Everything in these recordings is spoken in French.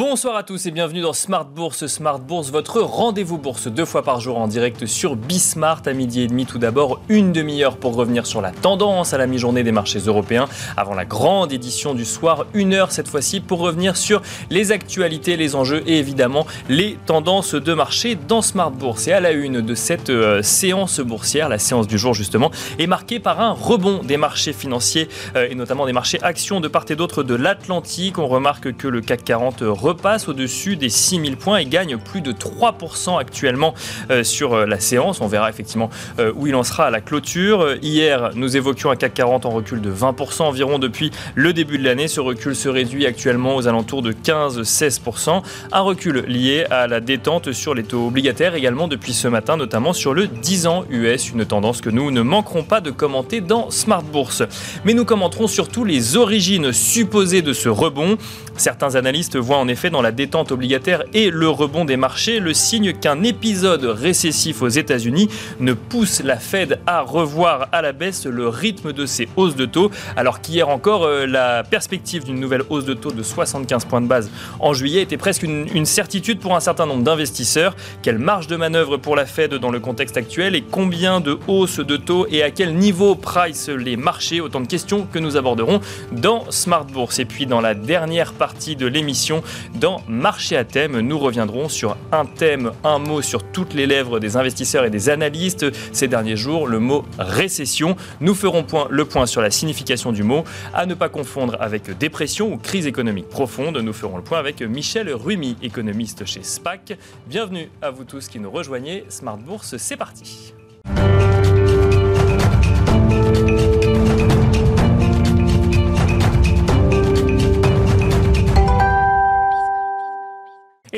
Bonsoir à tous et bienvenue dans Smart Bourse. Smart Bourse, votre rendez-vous bourse deux fois par jour en direct sur Bismart à midi et demi. Tout d'abord, une demi-heure pour revenir sur la tendance à la mi-journée des marchés européens avant la grande édition du soir. Une heure cette fois-ci pour revenir sur les actualités, les enjeux et évidemment les tendances de marché dans Smart Bourse. Et à la une de cette euh, séance boursière, la séance du jour justement, est marquée par un rebond des marchés financiers euh, et notamment des marchés actions de part et d'autre de l'Atlantique. On remarque que le CAC 40 repasse au-dessus des 6000 points et gagne plus de 3% actuellement euh, sur euh, la séance. On verra effectivement euh, où il en sera à la clôture. Hier, nous évoquions un CAC 40 en recul de 20% environ depuis le début de l'année. Ce recul se réduit actuellement aux alentours de 15-16%. Un recul lié à la détente sur les taux obligataires également depuis ce matin, notamment sur le 10 ans US, une tendance que nous ne manquerons pas de commenter dans Smart Bourse. Mais nous commenterons surtout les origines supposées de ce rebond. Certains analystes voient en effet dans la détente obligataire et le rebond des marchés le signe qu'un épisode récessif aux États-Unis ne pousse la Fed à revoir à la baisse le rythme de ses hausses de taux, alors qu'hier encore, euh, la perspective d'une nouvelle hausse de taux de 75 points de base en juillet était presque une, une certitude pour un certain nombre d'investisseurs. Quelle marge de manœuvre pour la Fed dans le contexte actuel et combien de hausses de taux et à quel niveau price les marchés? Autant de questions que nous aborderons dans Smart Bourse. Et puis dans la dernière partie de l'émission, dans Marché à thème, nous reviendrons sur un thème, un mot sur toutes les lèvres des investisseurs et des analystes ces derniers jours, le mot récession. Nous ferons le point sur la signification du mot, à ne pas confondre avec dépression ou crise économique profonde. Nous ferons le point avec Michel Rumi, économiste chez SPAC. Bienvenue à vous tous qui nous rejoignez. Smart Bourse, c'est parti.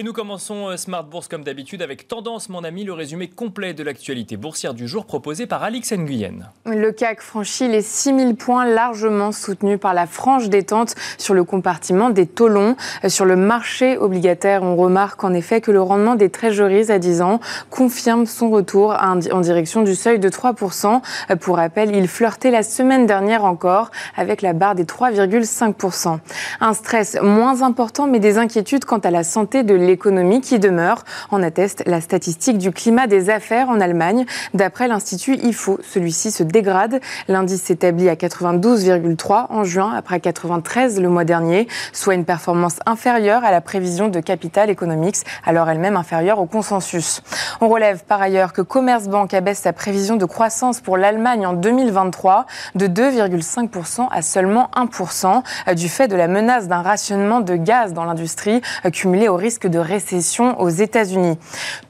Et nous commençons euh, Smart Bourse comme d'habitude avec Tendance, mon ami, le résumé complet de l'actualité boursière du jour proposé par Alix Nguyen. Le CAC franchit les 6000 points largement soutenus par la franche détente sur le compartiment des taux. Euh, sur le marché obligataire, on remarque en effet que le rendement des trésoreries à 10 ans confirme son retour en direction du seuil de 3%. Euh, pour rappel, il flirtait la semaine dernière encore avec la barre des 3,5%. Un stress moins important mais des inquiétudes quant à la santé de l'économie qui demeure. En atteste la statistique du climat des affaires en Allemagne. D'après l'Institut IFO, celui-ci se dégrade. L'indice s'établit à 92,3 en juin après 93 le mois dernier, soit une performance inférieure à la prévision de Capital Economics, alors elle-même inférieure au consensus. On relève par ailleurs que Commerzbank abaisse sa prévision de croissance pour l'Allemagne en 2023 de 2,5% à seulement 1% du fait de la menace d'un rationnement de gaz dans l'industrie cumulé au risque de récession aux États-Unis.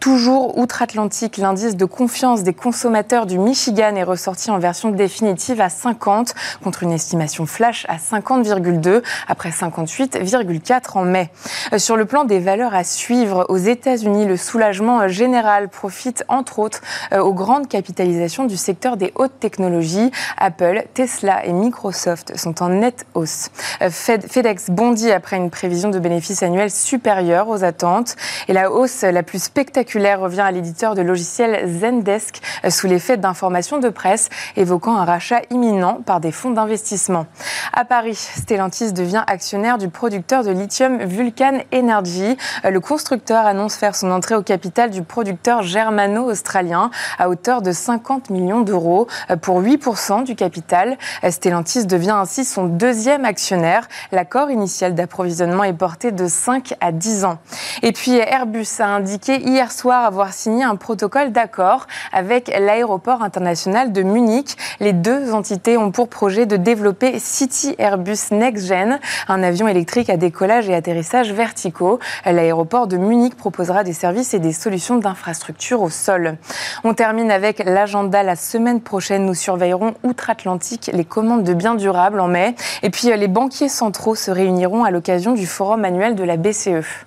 Toujours outre-Atlantique, l'indice de confiance des consommateurs du Michigan est ressorti en version définitive à 50 contre une estimation flash à 50,2 après 58,4 en mai. Euh, sur le plan des valeurs à suivre aux États-Unis, le soulagement général profite entre autres euh, aux grandes capitalisations du secteur des hautes technologies. Apple, Tesla et Microsoft sont en nette hausse. Euh, FedEx bondit après une prévision de bénéfices annuels supérieure aux. Et la hausse la plus spectaculaire revient à l'éditeur de logiciels Zendesk euh, sous l'effet d'informations de presse évoquant un rachat imminent par des fonds d'investissement. À Paris, Stellantis devient actionnaire du producteur de lithium Vulcan Energy. Euh, le constructeur annonce faire son entrée au capital du producteur germano-australien à hauteur de 50 millions d'euros euh, pour 8% du capital. Stellantis devient ainsi son deuxième actionnaire. L'accord initial d'approvisionnement est porté de 5 à 10 ans. Et puis Airbus a indiqué hier soir avoir signé un protocole d'accord avec l'aéroport international de Munich. Les deux entités ont pour projet de développer City Airbus Next Gen, un avion électrique à décollage et atterrissage verticaux. L'aéroport de Munich proposera des services et des solutions d'infrastructure au sol. On termine avec l'agenda. La semaine prochaine, nous surveillerons outre-Atlantique les commandes de biens durables en mai. Et puis les banquiers centraux se réuniront à l'occasion du forum annuel de la BCE.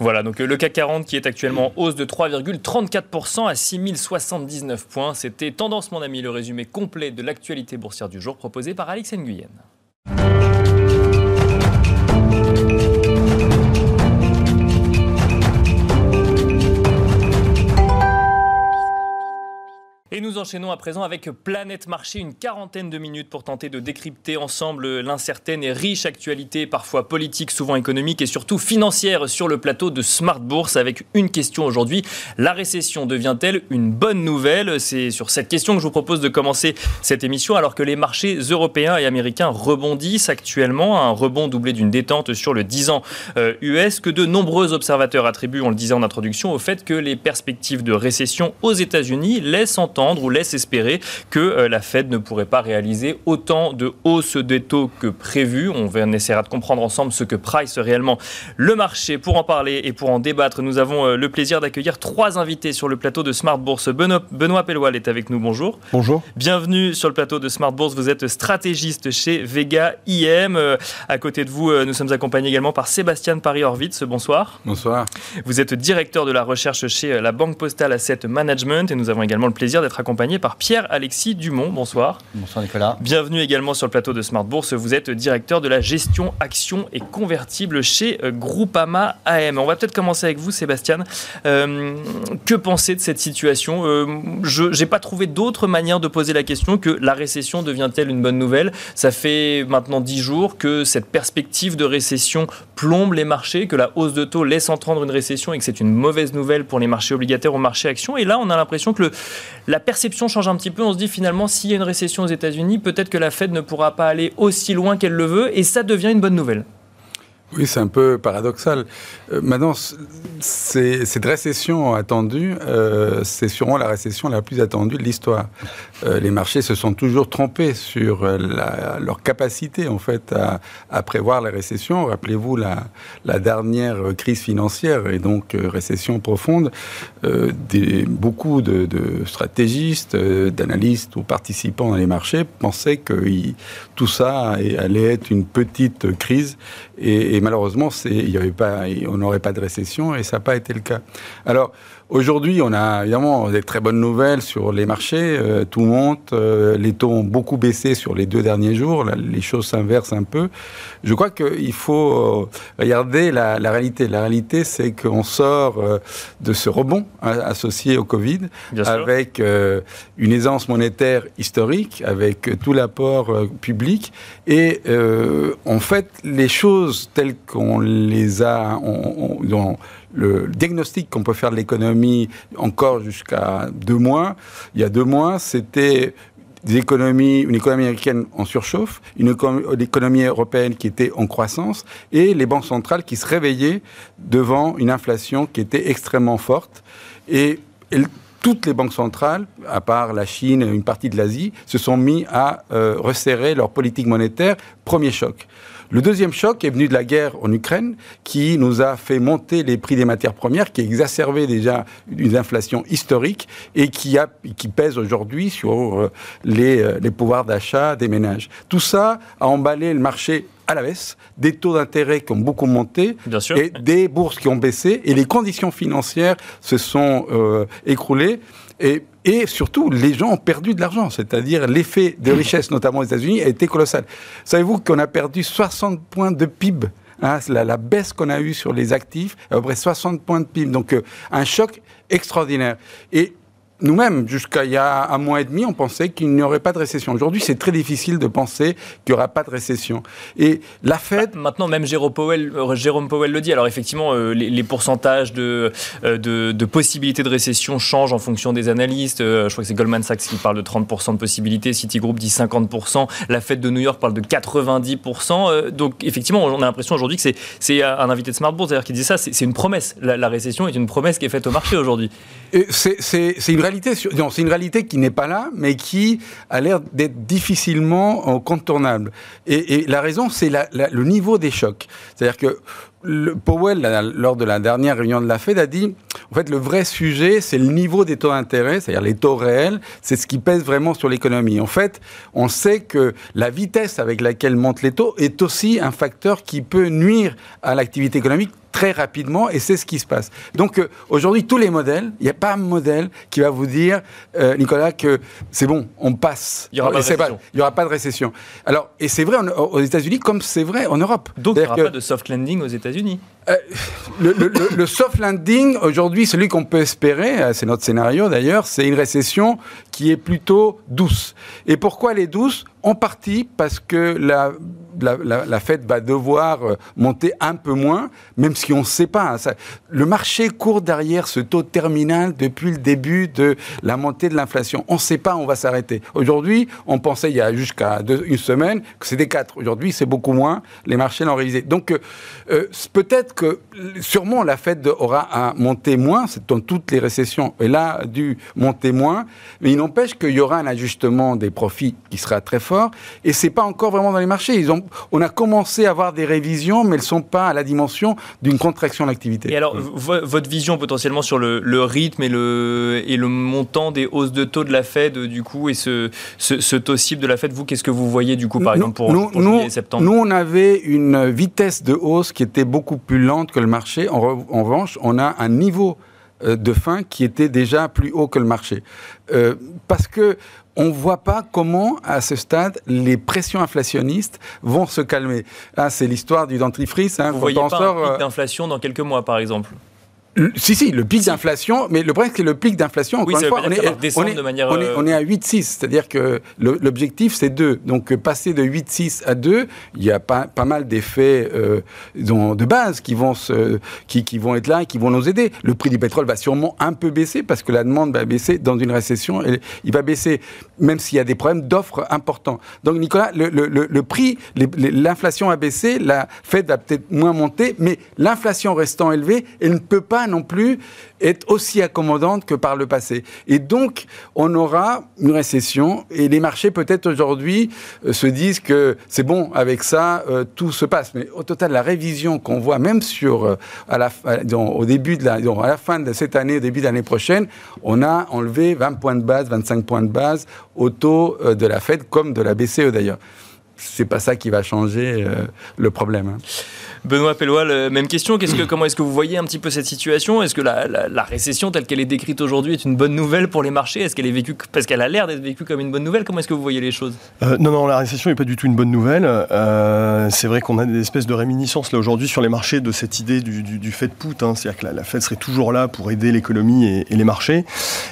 Voilà, donc le CAC 40 qui est actuellement en hausse de 3,34% à 6079 points. C'était Tendance, mon ami, le résumé complet de l'actualité boursière du jour proposé par Alex Nguyen. Et nous enchaînons à présent avec Planète Marché, une quarantaine de minutes pour tenter de décrypter ensemble l'incertaine et riche actualité, parfois politique, souvent économique et surtout financière sur le plateau de Smart Bourse avec une question aujourd'hui. La récession devient-elle une bonne nouvelle? C'est sur cette question que je vous propose de commencer cette émission alors que les marchés européens et américains rebondissent actuellement, un rebond doublé d'une détente sur le 10 ans US que de nombreux observateurs attribuent, on le disait en introduction, au fait que les perspectives de récession aux États-Unis laissent entendre ou laisse espérer que euh, la Fed ne pourrait pas réaliser autant de hausses des taux que prévu. On essaiera de comprendre ensemble ce que price réellement le marché. Pour en parler et pour en débattre, nous avons euh, le plaisir d'accueillir trois invités sur le plateau de Smart Bourse. Benoît, Benoît est avec nous. Bonjour. Bonjour. Bienvenue sur le plateau de Smart Bourse. Vous êtes stratégiste chez Vega IM. Euh, à côté de vous, nous sommes accompagnés également par Sébastien Paris-Horvitz. Bonsoir. Bonsoir. Vous êtes directeur de la recherche chez la Banque Postale Asset Management et nous avons également le plaisir d'être être accompagné par Pierre-Alexis Dumont. Bonsoir. Bonsoir Nicolas. Bienvenue également sur le plateau de Smart Bourse. Vous êtes directeur de la gestion actions et convertibles chez euh, Groupama AM. On va peut-être commencer avec vous, Sébastien. Euh, que penser de cette situation? Euh, Je n'ai pas trouvé d'autre manière de poser la question que la récession devient-elle une bonne nouvelle? Ça fait maintenant dix jours que cette perspective de récession plombe les marchés, que la hausse de taux laisse entendre une récession et que c'est une mauvaise nouvelle pour les marchés obligataires ou marchés actions. Et là, on a l'impression que le, la la perception change un petit peu. On se dit finalement, s'il y a une récession aux États-Unis, peut-être que la Fed ne pourra pas aller aussi loin qu'elle le veut, et ça devient une bonne nouvelle. Oui, c'est un peu paradoxal. Euh, maintenant, cette récession attendue, euh, c'est sûrement la récession la plus attendue de l'histoire. Euh, les marchés se sont toujours trompés sur leur capacité, en fait, à, prévoir la récession. Rappelez-vous la, dernière crise financière et donc récession profonde. Beaucoup de, stratégistes, d'analystes ou participants dans les marchés pensaient que tout ça allait être une petite crise et malheureusement, il y avait pas, on n'aurait pas de récession et ça n'a pas été le cas. Alors, Aujourd'hui, on a évidemment des très bonnes nouvelles sur les marchés. Euh, monte. Euh, les taux ont beaucoup baissé sur les deux derniers jours. les choses s'inversent un peu. Je crois qu'il faut euh, regarder la, réalité. La réalité, c'est qu'on sort de ce rebond hein, associé au Covid avec une aisance monétaire historique, avec tout l'apport public. Et en fait, les choses telles qu'on les a, on, le diagnostic qu'on peut faire de l'économie encore jusqu'à deux mois, il y a deux mois, c'était une économie américaine en surchauffe, une économie européenne qui était en croissance, et les banques centrales qui se réveillaient devant une inflation qui était extrêmement forte. Et, toutes les banques centrales, à part la Chine et une partie de l'Asie, se sont mis à euh, resserrer leur politique monétaire. Premier choc. Le deuxième choc est venu de la guerre en Ukraine, qui nous a fait monter les prix des matières premières, qui a exacerbé déjà une inflation historique et qui, a, qui pèse aujourd'hui sur euh, les, euh, les pouvoirs d'achat des ménages. Tout ça a emballé le marché à la baisse, des taux d'intérêt qui ont beaucoup monté, et des bourses qui ont baissé, et les conditions financières se sont euh, écroulées. Et, et, surtout, les gens ont perdu de l'argent, c'est-à-dire l'effet de richesse, notamment aux États-Unis, a été colossal. Savez-vous qu'on a perdu 60 points de PIB hein, la, la, baisse qu'on a eue sur les actifs, à peu près 60 points de PIB. Donc, euh, un choc extraordinaire. Et nous-mêmes, jusqu'à il y a un mois et demi, on pensait qu'il n'y aurait pas de récession. Aujourd'hui, c'est très difficile de penser qu'il n'y aura pas de récession. Et la Fed... Bah, maintenant, même Jérôme Powell, euh, Jérôme Powell le dit. Alors effectivement, euh, les, pourcentages de, euh, de, de, possibilités de récession changent en fonction des analystes. je crois que c'est Goldman Sachs qui parle de 30% de possibilités, Citigroup dit 50%, la Fed de New York parle de 90%. donc effectivement, on a l'impression aujourd'hui que c'est un invité de Smart Bourse d'ailleurs qui dit ça, c'est une promesse. La, la, récession est une promesse qui est faite au marché aujourd'hui. C'est une c'est une réalité qui n'est pas là, mais qui a l'air d'être difficilement euh, contournable. Et, la raison, c'est le niveau des chocs. C'est-à-dire que Powell, lors de la dernière réunion de la Fed, a dit, en fait, le vrai sujet, c'est le niveau des taux d'intérêt, c'est-à-dire les taux réels, c'est ce qui pèse vraiment sur l'économie. En fait, on sait que la vitesse avec laquelle montent les taux est aussi un facteur qui peut nuire à l'activité économique très rapidement et c'est ce qui se passe. Donc euh, aujourd'hui, tous les modèles, il n'y a pas un modèle qui va vous dire, euh, Nicolas, que c'est bon, on passe. Il n'y aura, aura, pas de récession. Alors, et c'est vrai aux États-Unis comme c'est vrai en Europe. Donc il n'y aura pas de soft landing aux États-Unis euh, le, soft landing, aujourd'hui, celui qu'on peut espérer, c'est notre scénario d'ailleurs, c'est une récession qui est plutôt douce. Et pourquoi elle est douce? En partie parce que la la, la, Fed va devoir euh, monter un peu moins, même si on ne sait pas. Hein, le marché court derrière ce taux terminal depuis le début de la montée de l'inflation. On ne sait pas on va s'arrêter. Aujourd'hui, on pensait il y a jusqu'à une semaine que c'était 4. Aujourd'hui, c'est beaucoup moins. Les marchés l'ont révisé. Donc, euh, euh, peut-être que sûrement la Fed aura à monter moins. C'est dans toutes les récessions. Elle a dû monter moins. Mais il n'empêche qu'il y aura un ajustement des profits qui sera très fort. Et c'est pas encore vraiment dans les marchés. Ils ont on a commencé à avoir des révisions, mais elles ne sont pas à la dimension d'une contraction de l'activité. Et alors, votre vision potentiellement sur le, rythme et le, et le montant des hausses de taux de la Fed, du coup, et ce, ce, taux cible de la Fed, vous, qu'est-ce que vous voyez, du coup, par exemple, pour, nous, juillet septembre Nous, on avait une vitesse de hausse qui était beaucoup plus lente que le marché. En, revanche, on a un niveau euh, de fin qui était déjà plus haut que le marché. Euh, parce que on ne voit pas comment, à ce stade, les pressions inflationnistes vont se calmer. Ah, c'est l'histoire du dentifrice. Hein, Vous voyez pas un pic euh, d'inflation dans quelques mois, par exemple? Si, si, le pic d'inflation, mais le problème, c'est que le pic d'inflation, encore une fois, on est, de manière on, est, on est, à 8,6, c'est-à-dire que l'objectif, c'est 2. Donc, passer de 8,6 à 2, il y a pas, pas mal d'effets euh, de base qui vont, se, qui, qui, vont être là et qui vont nous aider. Le prix du pétrole va sûrement un peu baisser parce que la demande va baisser dans une récession. Et il va baisser, même s'il y a des problèmes d'offres importants. Donc, Nicolas, le, le, le prix, l'inflation a baissé, la Fed va peut-être moins monter, mais l'inflation restant élevée, elle ne peut pas non plus être aussi accommodante que par le passé. Et donc, on aura une récession et les marchés, peut-être aujourd'hui, euh, se disent que c'est bon, avec ça, euh, tout se passe. Mais au total, la révision qu'on voit, même sur, euh, à la, au début de la fin de cette année, au début de l'année prochaine, on a enlevé 20 points de base, 25 points de base au taux de la Fed, comme de la BCE d'ailleurs. C'est pas ça qui va changer le problème. Hein. Benoît Pellois, même question. que, comment est-ce que vous voyez un petit peu cette situation? Est-ce que la, récession telle qu'elle est décrite aujourd'hui est une bonne nouvelle pour les marchés? Est-ce qu'elle est vécue parce qu'elle a l'air d'être vécue comme une bonne nouvelle? Comment est-ce que vous voyez les choses? Euh, Non, non, la récession n'est pas du tout une bonne nouvelle. Euh, c'est vrai qu'on a des espèces de réminiscences là aujourd'hui sur les marchés de cette idée du, fait de put, hein. c'est-à-dire que la, Fed serait toujours là pour aider l'économie et, les marchés.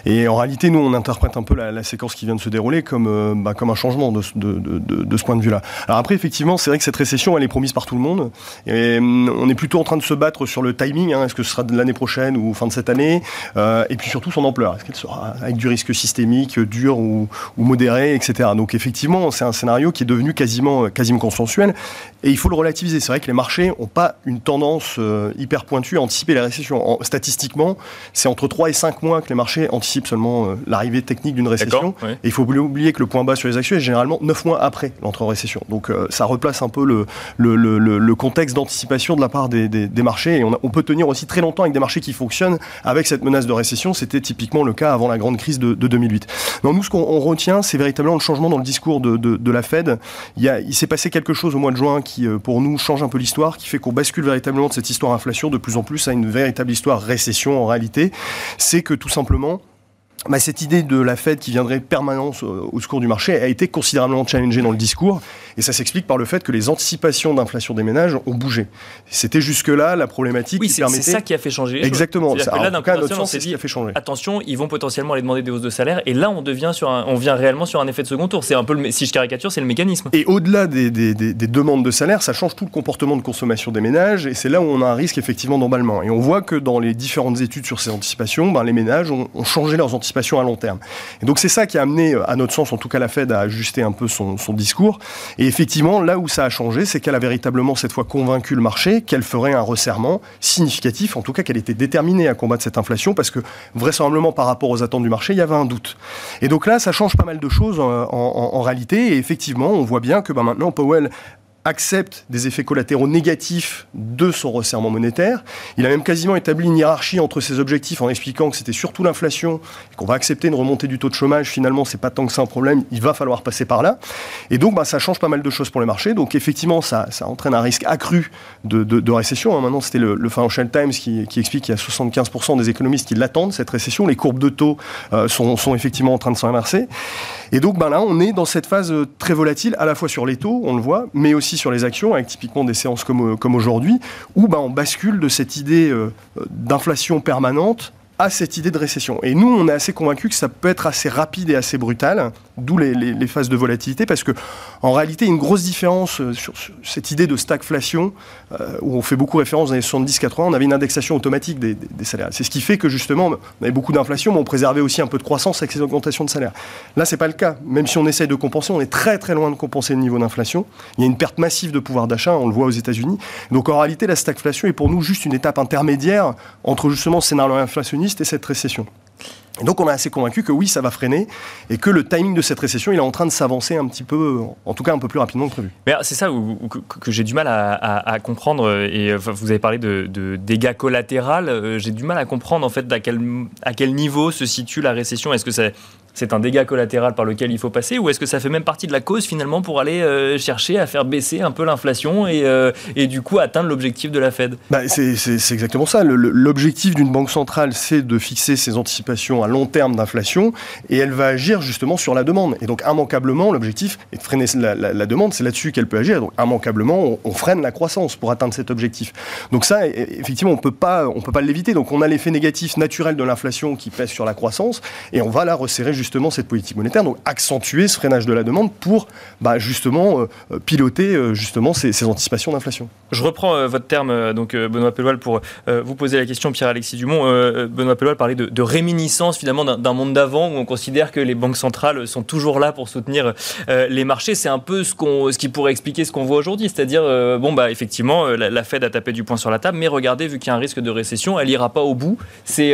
Et en réalité, nous, on interprète un peu la, séquence qui vient de se dérouler comme, euh, bah, un changement de, ce point de vue-là. Alors après, effectivement, c'est vrai que cette récession, elle est promise par tout le monde. Euh, on est plutôt en train de se battre sur le timing. Hein. Est-ce que ce sera de l'année prochaine ou fin de cette année euh, Et puis surtout son ampleur. Est-ce qu'elle sera avec du risque systémique, dur ou, modéré, etc. Donc effectivement, c'est un scénario qui est devenu quasiment, quasiment consensuel. Et il faut le relativiser. C'est vrai que les marchés n'ont pas une tendance euh, hyper pointue à anticiper la récession. statistiquement, c'est entre 3 et 5 mois que les marchés anticipent seulement l'arrivée technique d'une récession. Et il faut oublier que le point bas sur les actions est généralement 9 mois après l'entrée en récession. Donc ça replace un peu le, le, le, le contexte d'anticipation de la part des, marchés. Et on, peut tenir aussi très longtemps avec des marchés qui fonctionnent avec cette menace de récession. C'était typiquement le cas avant la grande crise de, 2008. Donc nous, ce qu'on retient, c'est véritablement le changement dans le discours de, la Fed. Il, s'est passé quelque chose au mois de juin qui, euh, pour nous, change un peu l'histoire, qui fait qu'on bascule véritablement de cette histoire inflation de plus en plus à une véritable histoire récession en réalité. C'est que tout simplement, bah, cette idée de la Fed qui viendrait permanence au, secours du marché a été considérablement challengée dans le discours. Et ça s'explique par le fait que les anticipations d'inflation des ménages ont bougé. C'était jusque-là la problématique oui, qui permettait... c'est ça qui a fait changer. Exactement. C'est là, d'un cas, on s'est dit, a fait changer. attention, ils vont potentiellement aller demander des hausses de salaire. Et là, on, devient sur on vient réellement sur un effet de second tour. C'est un peu, le, si je caricature, c'est le mécanisme. Et au-delà des, des, des, demandes de salaire, ça change tout le comportement de consommation des ménages. Et c'est là où on a un risque effectivement d'emballement. Et on voit que dans les différentes études sur ces anticipations, ben, les ménages ont, ont changé leurs anticipations à long terme. Et donc c'est ça qui a amené, euh, à notre sens, en tout cas la Fed, à ajuster un peu son, discours. Et effectivement, là où ça a changé, c'est qu'elle a véritablement cette fois convaincu le marché qu'elle ferait un resserrement significatif, en tout cas qu'elle était déterminée à combattre cette inflation, parce que vraisemblablement par rapport aux attentes du marché, il y avait un doute. Et donc là, ça change pas mal de choses en, réalité. Et effectivement, on voit bien que ben, maintenant, Powell accepte des effets collatéraux négatifs de son resserrement monétaire. Il a même quasiment établi une hiérarchie entre ses objectifs en expliquant que c'était surtout l'inflation et qu'on va accepter une remontée du taux de chômage. Finalement, c'est pas tant que c'est un problème, il va falloir passer par là. Et donc, bah, ça change pas mal de choses pour les marchés. Donc, effectivement, ça, entraîne un risque accru de, récession. Hein. Maintenant, c'était le, Financial Times qui, qui explique qu'il y a 75% des économistes qui l'attendent, cette récession. Les courbes de taux euh, sont, sont, effectivement en train de s'inverser. Et donc, bah, là, on est dans cette phase euh, très volatile, à la fois sur les taux, on le voit, mais aussi sur les actions, avec typiquement des séances comme, euh, comme aujourd'hui, où bah, on bascule de cette idée euh, d'inflation permanente à cette idée de récession. Et nous, on est assez convaincus que ça peut être assez rapide et assez brutal, d'où les, phases de volatilité, parce que en réalité, une grosse différence euh, sur, cette idée de stagflation, euh, où on fait beaucoup référence dans les 70-80, on avait une indexation automatique des, salaires. C'est ce qui fait que justement, on avait beaucoup d'inflation, mais on préservait aussi un peu de croissance avec ces augmentations de salaire. Là, c'est pas le cas. Même si on essaye de compenser, on est très très loin de compenser le niveau d'inflation. Il y a une perte massive de pouvoir d'achat, on le voit aux États-Unis. Donc en réalité, la stagflation est pour nous juste une étape intermédiaire entre justement ce scénario inflationniste et cette récession. Et donc on est assez convaincu que oui, ça va freiner et que le timing de cette récession, il est en train de s'avancer un petit peu, en tout cas un peu plus rapidement que prévu. c'est ça que, j'ai du mal à, comprendre. Et vous avez parlé de, dégâts collatéraux. Euh, j'ai du mal à comprendre en fait à quel, à quel niveau se situe la récession. Est-ce que c'est c'est un dégât collatéral par lequel il faut passer ou est-ce que ça fait même partie de la cause finalement pour aller euh, chercher à faire baisser un peu l'inflation et, euh, du coup atteindre l'objectif de la Fed? Bah, c'est, exactement ça. l'objectif d'une banque centrale, c'est de fixer ses anticipations à long terme d'inflation et elle va agir justement sur la demande. Et donc immanquablement, l'objectif est de freiner la, demande, c'est là-dessus qu'elle peut agir. Donc immanquablement, on, freine la croissance pour atteindre cet objectif. Donc ça, effectivement, on peut pas, peut pas l'éviter. Donc on a l'effet négatif naturel de l'inflation qui pèse sur la croissance et on va la resserrer justement justement cette politique monétaire, donc accentuer ce freinage de la demande pour bah, justement euh, euh, piloter euh, justement ces, anticipations d'inflation. Je reprends votre terme, donc Benoît Pelloil, pour vous poser la question, Pierre-Alexis Dumont. Benoît Pelloil parlait de, réminiscence finalement d'un monde d'avant où on considère que les banques centrales sont toujours là pour soutenir les marchés. C'est un peu ce, qu'on, ce qui pourrait expliquer ce qu'on voit aujourd'hui, c'est-à-dire, bon, bah, effectivement, la, Fed a tapé du poing sur la table, mais regardez, vu qu'il y a un risque de récession, elle n'ira pas au bout. C'est,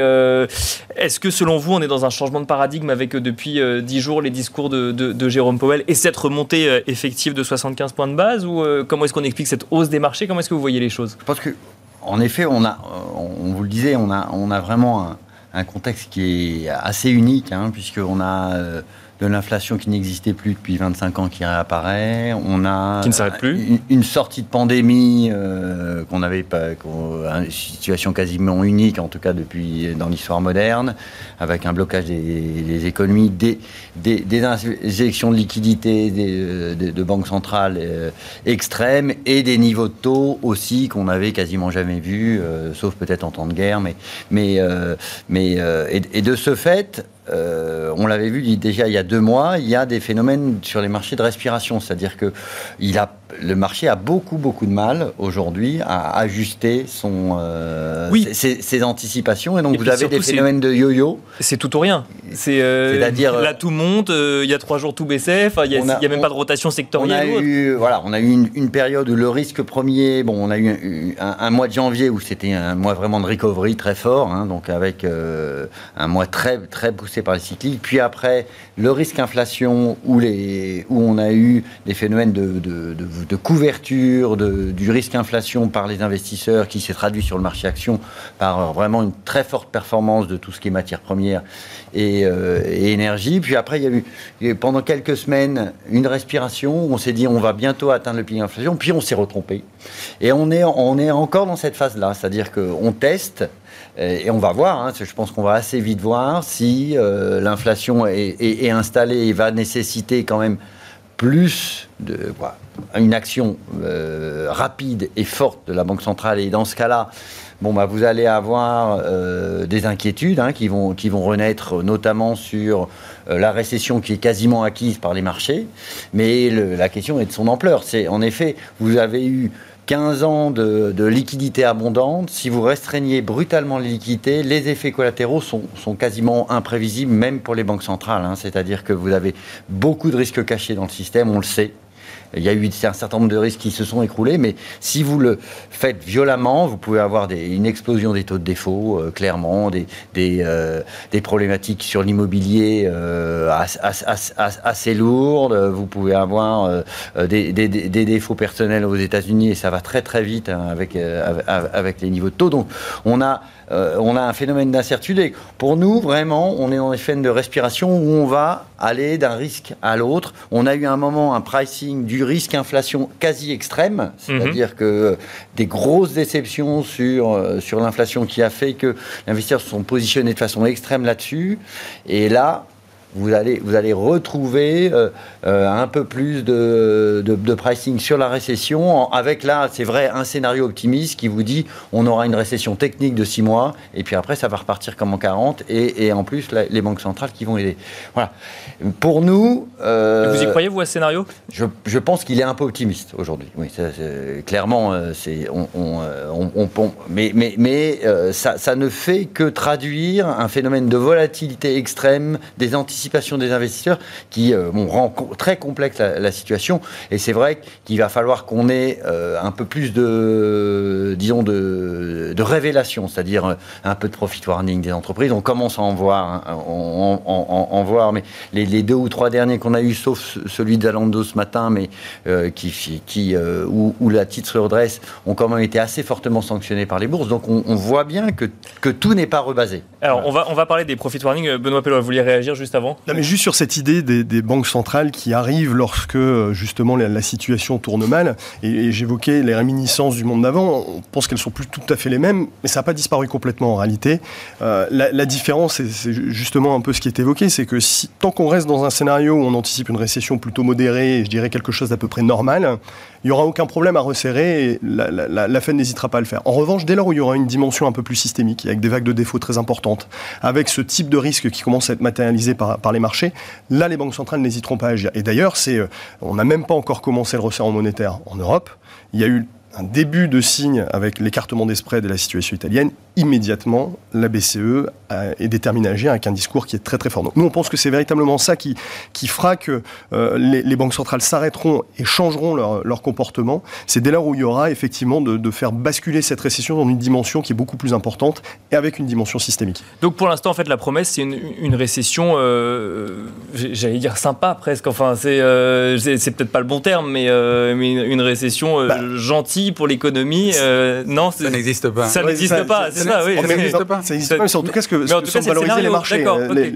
est-ce que selon vous, on est dans un changement de paradigme avec depuis euh, dix jours les discours de, Jérôme Powell et cette remontée euh, effective de 75 points de base Ou euh, comment est-ce qu'on explique cette hausse des marchés? Comment est-ce que vous voyez les choses? Parce que, en effet, on a, on vous le disait, on a, on a vraiment un, contexte qui est assez unique, hein, puisqu'on a de l'inflation qui n'existait plus depuis 25 ans qui réapparaît. On a qui ne s'arrête plus. Une, sortie de pandémie euh, qu'on n'avait pas, une situation quasiment unique en tout cas depuis dans l'histoire moderne, avec un blocage des, économies, des, des, injections de liquidités de banques centrales euh, extrêmes et des niveaux de taux aussi qu'on n'avait quasiment jamais vus, euh, sauf peut-être en temps de guerre, mais mais mais et, de ce fait euh, on l'avait vu déjà il y a deux mois, il y a des phénomènes sur les marchés de respiration, c'est-à-dire que il a le marché a beaucoup, beaucoup de mal aujourd'hui à ajuster son, euh, ses, anticipations. Et donc, vous avez des phénomènes de yo-yo. C'est tout ou rien. C'est, euh. Là, tout monte. Euh, il y a trois jours, tout baissait. il n'y a, même pas de rotation sectorielle. On a, eu, voilà, on a eu une, période où le risque premier. Bon, on a eu un, mois de janvier où c'était un mois vraiment de recovery très fort. Hein, donc, avec un mois très, très poussé par les cycliques. Puis après, le risque inflation où, les, où on a eu des phénomènes de, de de couverture du risque inflation par les investisseurs qui s'est traduit sur le marché action par vraiment une très forte performance de tout ce qui est matières premières et, euh, énergie. Puis après, il y a eu pendant quelques semaines une respiration on s'est dit on va bientôt atteindre le pic d'inflation, puis on s'est retrompé. Et on est, on est encore dans cette phase-là, c'est-à-dire qu'on teste et on va voir, hein, je pense qu'on va assez vite voir si euh, l'inflation est, installée et va nécessiter quand même plus une action euh, rapide et forte de la Banque centrale. Et dans ce cas-là, bon, bah, vous allez avoir euh, des inquiétudes hein, qui, vont, qui vont renaître, notamment sur euh, la récession qui est quasiment acquise par les marchés. Mais la question est de son ampleur. C'est en effet, vous avez eu 15 ans de, liquidité abondante, si vous restreignez brutalement les liquidités, les effets collatéraux sont, quasiment imprévisibles, même pour les banques centrales. Hein. C'est-à-dire que vous avez beaucoup de risques cachés dans le système, on le sait. Il y a eu un certain nombre de risques qui se sont écroulés, mais si vous le faites violemment, vous pouvez avoir une explosion des taux de défaut, euh, clairement, euh, des, problématiques sur l'immobilier euh, assez, lourdes. Vous pouvez avoir des, des, défauts personnels aux États-Unis et ça va très très vite hein, avec, avec les niveaux de taux. Donc on a euh, on a un phénomène d'incertitude. pour nous, vraiment, on est dans des phénomènes de respiration où on va aller d'un risque à l'autre. On a eu un moment un pricing du risque inflation quasi extrême, c'est-à-dire mhm. que des grosses déceptions sur, euh, sur l'inflation qui a fait que les investisseurs se sont positionnés de façon extrême là-dessus. Et là, vous allez, vous allez retrouver euh, euh, un peu plus de, de, pricing sur la récession, avec là, c'est vrai, un scénario optimiste qui vous dit on aura une récession technique de 6 mois, et puis après, ça va repartir comme en 40, et, et en plus, les banques centrales qui vont aider. Voilà. Pour nous... Euh, vous y croyez, vous, à ce scénario? je, je, pense qu'il est un peu optimiste aujourd'hui. Oui, ça, clairement, c'est... On, on, on, mais mais, mais ça, ça ne fait que traduire un phénomène de volatilité extrême des anticipations des investisseurs qui euh, rend très complexe la, situation. Et c'est vrai qu'il va falloir qu'on ait euh, un peu plus de, disons, de, de révélation, c'est-à-dire euh, un peu de profit warning des entreprises. On commence à en voir, hein, en, voir, mais les, deux ou trois derniers qu'on a eu, sauf celui d'Alando ce matin, mais qui, qui où, la titre se redresse, ont quand même été assez fortement sanctionnés par les bourses. Donc on, voit bien que, que tout n'est pas rebasé. Alors on va, on va parler des profit warning. Benoît Pello, vous vouliez réagir juste avant non, mais juste sur cette idée des, banques centrales qui arrivent lorsque euh, justement la, situation tourne mal, et, j'évoquais les réminiscences du monde d'avant, on pense qu'elles sont plus tout à fait les mêmes, mais ça n'a pas disparu complètement en réalité. Euh, la, différence, c'est justement un peu ce qui est évoqué, c'est que si, tant qu'on reste dans un scénario où on anticipe une récession plutôt modérée, et je dirais quelque chose d'à peu près normal, il n'y aura aucun problème à resserrer et la, Fed n'hésitera pas à le faire. En revanche, dès lors où il y aura une dimension un peu plus systémique, avec des vagues de défauts très importantes, avec ce type de risque qui commence à être matérialisé par, les marchés, là, les banques centrales n'hésiteront pas à agir. Et d'ailleurs, euh, on n'a même pas encore commencé le resserrement monétaire en Europe. Il y a eu un début de signe avec l'écartement des spreads et la situation italienne, immédiatement, la BCE est déterminée à agir avec un discours qui est très très fort. Donc nous, on pense que c'est véritablement ça qui, qui fera que euh, les, banques centrales s'arrêteront et changeront leur, leur comportement. C'est dès lors où il y aura effectivement de, de, faire basculer cette récession dans une dimension qui est beaucoup plus importante et avec une dimension systémique. Donc pour l'instant, en fait, la promesse, c'est une, une, récession, euh, j'allais dire sympa presque, enfin, c'est euh, peut-être pas le bon terme, mais, mais une récession bah, gentille pour l'économie. Euh, non, ça n'existe pas. Ça n'existe pas, c'est ça, oui. Ça n'existe pas. Ça n'existe pas, mais en tout cas, ce que, ce que sont valoriser les marchés. Euh,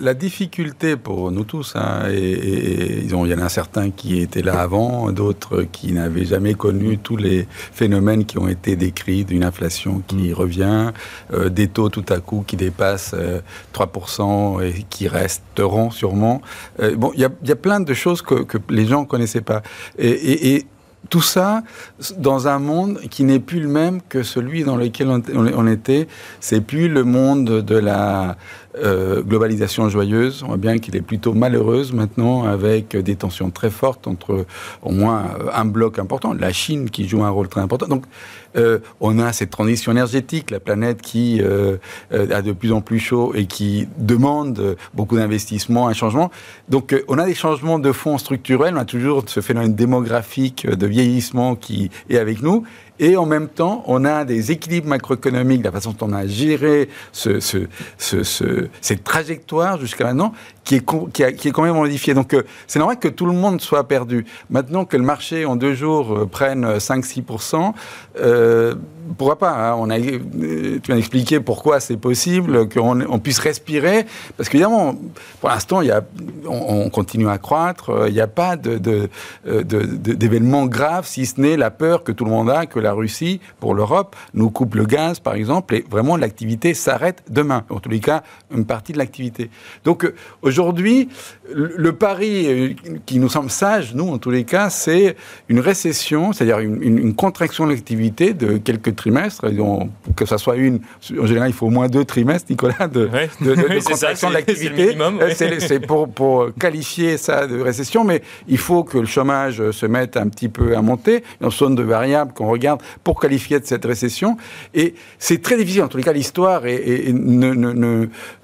la, difficulté pour nous tous, hein, et, il y en a certains qui étaient là avant, d'autres qui n'avaient jamais connu tous les phénomènes qui ont été décrits, d'une inflation qui mm. revient, euh, des taux tout à coup qui dépassent 3% et qui resteront sûrement. bon, il y, a plein de choses que, les gens ne connaissaient pas. et, et tout ça dans un monde qui n'est plus le même que celui dans lequel on, était. C'est plus le monde de la euh, globalisation joyeuse. On voit bien qu'il est plutôt malheureuse maintenant, avec des tensions très fortes entre au moins un bloc important, la Chine qui joue un rôle très important. Euh, on a cette transition énergétique, la planète qui euh, a de plus en plus chaud et qui demande beaucoup d'investissements, un changement. Donc, on a des changements de fonds structurels. On a toujours ce phénomène démographique de vieillissement qui est avec nous. Et en même temps, on a des équilibres macroéconomiques, la façon dont on a géré ce, ce, ce, cette trajectoire jusqu'à maintenant, qui est, qui, est quand même modifiée. Donc euh, c'est normal que tout le monde soit perdu. Maintenant que le marché en deux jours euh, prenne 5-6%, euh, pourquoi pas hein on a, Tu m'as expliqué pourquoi c'est possible, qu'on on puisse respirer. Parce qu'évidemment, pour l'instant, a, on, continue à croître. Il n'y a pas d'événements de, graves, si ce n'est la peur que tout le monde a que la Russie, pour l'Europe, nous coupe le gaz, par exemple, et vraiment l'activité s'arrête demain. En tous les cas, une partie de l'activité. Donc euh, aujourd'hui, le pari euh, qui nous semble sage, nous, en tous les cas, c'est une récession, c'est-à-dire une, contraction de l'activité de quelques trimestres. que ça soit une, en général, il faut au moins deux trimestres, Nicolas, de, contraction de l'activité. C'est pour, pour qualifier ça de récession, mais il faut que le chômage se mette un petit peu à monter, une zone de variables qu'on regarde pour qualifier de cette récession. Et c'est très difficile. En tous les cas, l'histoire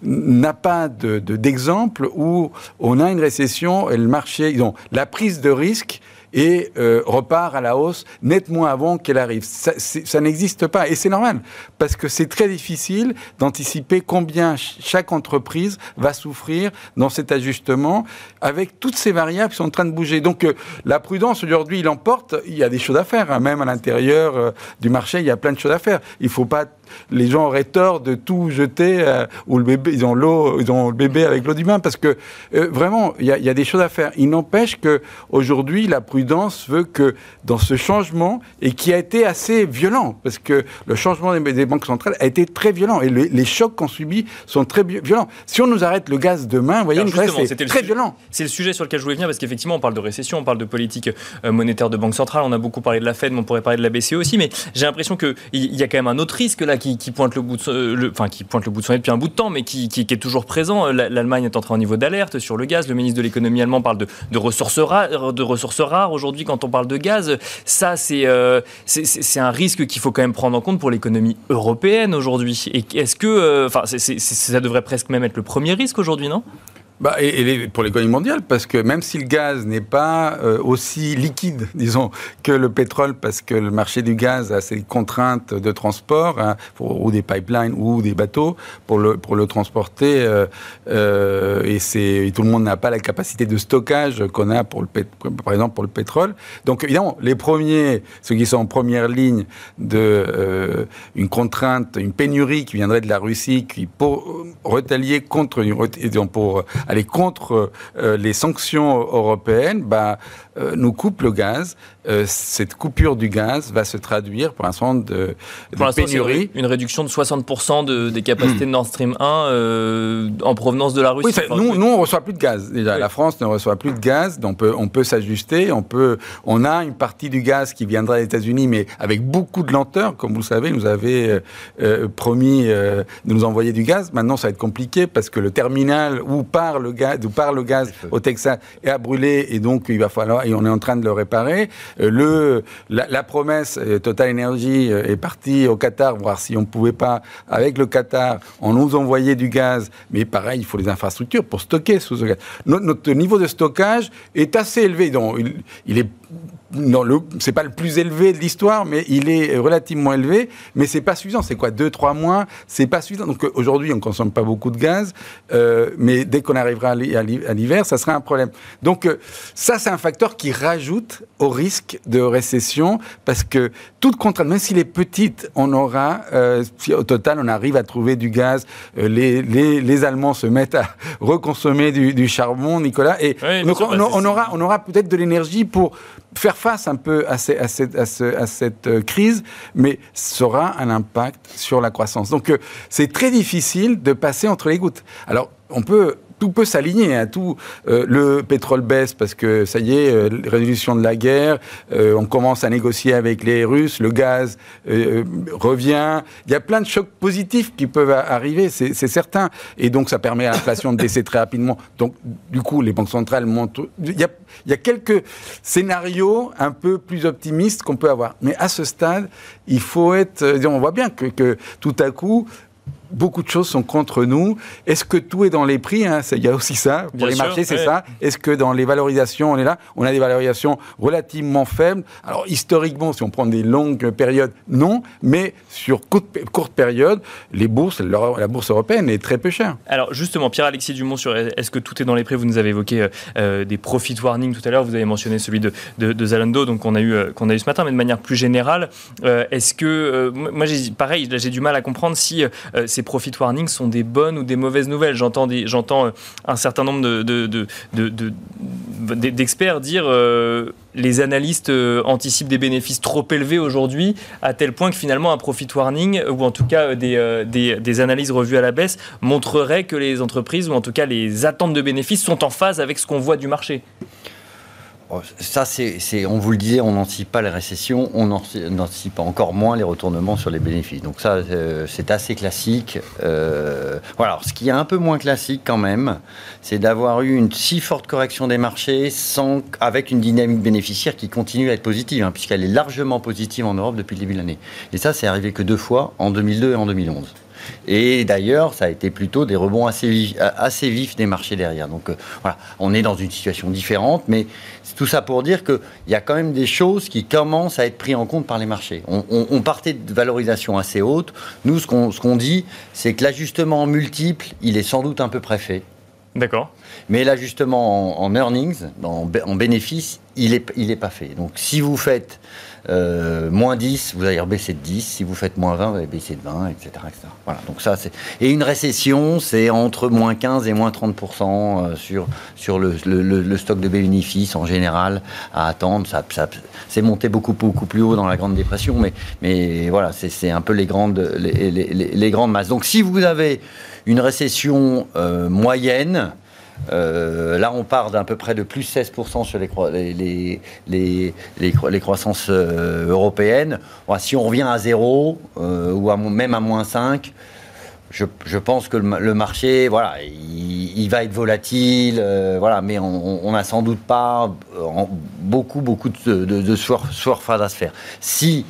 n'a pas d'exemple de, où on a une récession et le marché, disons, la prise de risque et euh, repart à la hausse nettement avant qu'elle arrive. Ça, n'existe pas et c'est normal parce que c'est très difficile d'anticiper combien chaque entreprise va souffrir dans cet ajustement avec toutes ces variables qui sont en train de bouger. Donc euh, la prudence aujourd'hui, il emporte. Il y a des choses à faire, hein. même à l'intérieur euh, du marché, il y a plein de choses à faire. Il ne faut pas les gens auraient tort de tout jeter euh, ou le bébé, ils ont l'eau, ils ont le bébé avec l'eau du bain parce que euh, vraiment, il y, a des choses à faire. Il n'empêche que aujourd'hui, la prudence veut que dans ce changement et qui a été assez violent parce que le changement des, banques centrales a été très violent et les chocs qu'on subit sont très violents. Si on nous arrête le gaz demain, vous voyez, c'est très violent. C'est le sujet sur lequel je voulais venir parce qu'effectivement, on parle de récession, on parle de politique euh, monétaire de banque centrale, on a beaucoup parlé de la Fed, mais on pourrait parler de la BCE aussi, mais j'ai l'impression qu'il y a quand même un autre risque là qui, pointe le bout de, euh, enfin, qui pointe le bout de son nez depuis un bout de temps, mais qui, est toujours présent. L'Allemagne est entrée en niveau d'alerte sur le gaz. Le ministre de l'économie allemand parle de, ressources rares, de ressources rares. Aujourd'hui, quand on parle de gaz, ça, euh, c'est c'est un risque qu'il faut quand même prendre en compte pour l'économie européenne aujourd'hui. Et est-ce que, euh, enfin, ça devrait presque même être le premier risque aujourd'hui, non? Bah, et, pour l'économie mondiale, parce que même si le gaz n'est pas euh, aussi liquide, disons, que le pétrole, parce que le marché du gaz a ses contraintes de transport, hein, ou des pipelines ou des bateaux, pour le, pour transporter, euh, euh, et, et tout le monde n'a pas la capacité de stockage qu'on a, pour le, par exemple, pour le pétrole. Donc évidemment, les premiers, ceux qui sont en première ligne de euh, une contrainte, une pénurie qui viendrait de la Russie, qui pour retalier contre, pour aller contre euh, les sanctions européennes, bah, euh, nous coupe le gaz. Euh, cette coupure du gaz va se traduire pour l'instant de, de pénurie. Une réduction de 60% de, des capacités de Nord Stream 1 en provenance de la Russie. Oui, nous, nous, on reçoit plus de gaz. Déjà, la France ne reçoit plus de gaz, donc on peut, on peut s'ajuster. On peut, on a une partie du gaz qui viendra des États-Unis, mais avec beaucoup de lenteur, comme vous le savez, nous avez promis de nous envoyer du gaz. Maintenant, ça va être compliqué parce que le terminal où part le gaz, où part le gaz au Texas est à brûler et donc il va falloir et on est en train de le réparer. Euh, le, la, promesse euh, Total Energy euh, est partie au Qatar voir si on pouvait pas avec le Qatar on nous envoyer du gaz, mais pareil il faut les infrastructures pour stocker ce gaz. Notre, niveau de stockage est assez élevé, donc il est non, c'est pas le plus élevé de l'histoire, mais il est relativement élevé. Mais c'est pas suffisant. C'est quoi, deux, trois mois? C'est pas suffisant. Donc euh, aujourd'hui, on consomme pas beaucoup de gaz, euh, mais dès qu'on arrivera à l'hiver, ça sera un problème. Donc euh, ça, c'est un facteur qui rajoute au risque de récession, parce que toute contrainte, même s'il est petite, on aura, si au total, on arrive à trouver du gaz. Les, les, les, Allemands se mettent à reconsommer du, du charbon, Nicolas, et donc, on, on, aura, on aura peut-être de l'énergie pour faire face un peu à, cette, cette, euh, crise, mais aura un impact sur la croissance. Donc euh, c'est très difficile de passer entre les gouttes. Alors on peut tout peut s'aligner. Hein, tout, euh, le pétrole baisse parce que ça y est, euh, résolution de la guerre. Euh, on commence à négocier avec les Russes. Le gaz revient. Il y a plein de chocs positifs qui peuvent arriver, c'est certain. Et donc ça permet à l'inflation de baisser très rapidement. Donc du coup, les banques centrales montent. Il y a, quelques scénarios un peu plus optimistes qu'on peut avoir. Mais à ce stade, il faut être. On voit bien que tout à coup, beaucoup de choses sont contre nous. Est-ce que tout est dans les prix hein? Il y a aussi ça. Pour les marchés, c'est ça. Est-ce que dans les valorisations, on est là? On a des valorisations relativement faibles. Alors, historiquement, si on prend des longues périodes, non. Mais sur courte, courte période, les bourses, la bourse européenne est très peu chère. Alors, justement, Pierre-Alexis Dumont, sur est-ce que tout est dans les prix? Vous nous avez évoqué euh, euh, des profit warnings tout à l'heure. Vous avez mentionné celui de, de, Zalando, donc qu'on a, eu, euh, qu'on a eu ce matin. Mais de manière plus générale, est-ce que. moi, pareil, j'ai du mal à comprendre si ces profit warnings sont des bonnes ou des mauvaises nouvelles. J'entends, j'entends euh, un certain nombre d'experts dire euh, les analystes euh, anticipent des bénéfices trop élevés aujourd'hui, à tel point que finalement un profit warning, ou en tout cas des, des, analyses revues à la baisse, montrerait que les entreprises, ou en tout cas les attentes de bénéfices, sont en phase avec ce qu'on voit du marché. Ça, on vous le disait, on n'anticipe pas les récessions, on n'anticipe encore moins les retournements sur les bénéfices. Donc ça, euh, c'est assez classique. Euh, ce qui est un peu moins classique quand même, c'est d'avoir eu une si forte correction des marchés avec une dynamique bénéficiaire qui continue à être positive, hein, puisqu'elle est largement positive en Europe depuis le début de l'année. Et ça, c'est arrivé que deux fois, en 2002 et en 2011. Et d'ailleurs, ça a été plutôt des rebonds assez vifs, des marchés derrière. Donc euh, voilà, on est dans une situation différente, mais c'est tout ça pour dire qu'il y a quand même des choses qui commencent à être prises en compte par les marchés. On, partait de valorisation assez haute. Nous, ce qu'on dit, c'est que l'ajustement multiple, il est sans doute un peu préfet. D'accord. Mais l'ajustement en, earnings, en, en bénéfices, il n'est il est pas fait. Donc si vous faites euh, moins 10, vous allez rebaisser de 10. Si vous faites moins 20, vous allez baisser de 20, etc. Voilà, donc ça, c'est... Et une récession, c'est entre moins 15 et moins 30% euh, sur, sur le, stock de bénéfices en général à attendre. Ça, ça, c'est monté beaucoup, beaucoup plus haut dans la Grande Dépression, mais, mais voilà, c'est, c'est un peu les grandes, les, grandes masses. Donc si vous avez une récession euh, moyenne, euh, là, on part d'à peu près de plus 16% sur les, les, les, les, croissances euh, européennes. si on revient à zéro, ou même à moins 5, je, pense que le, marché, voilà, il, va être volatile, voilà, mais on n'a sans doute pas beaucoup, beaucoup de, de, de à se faire. Si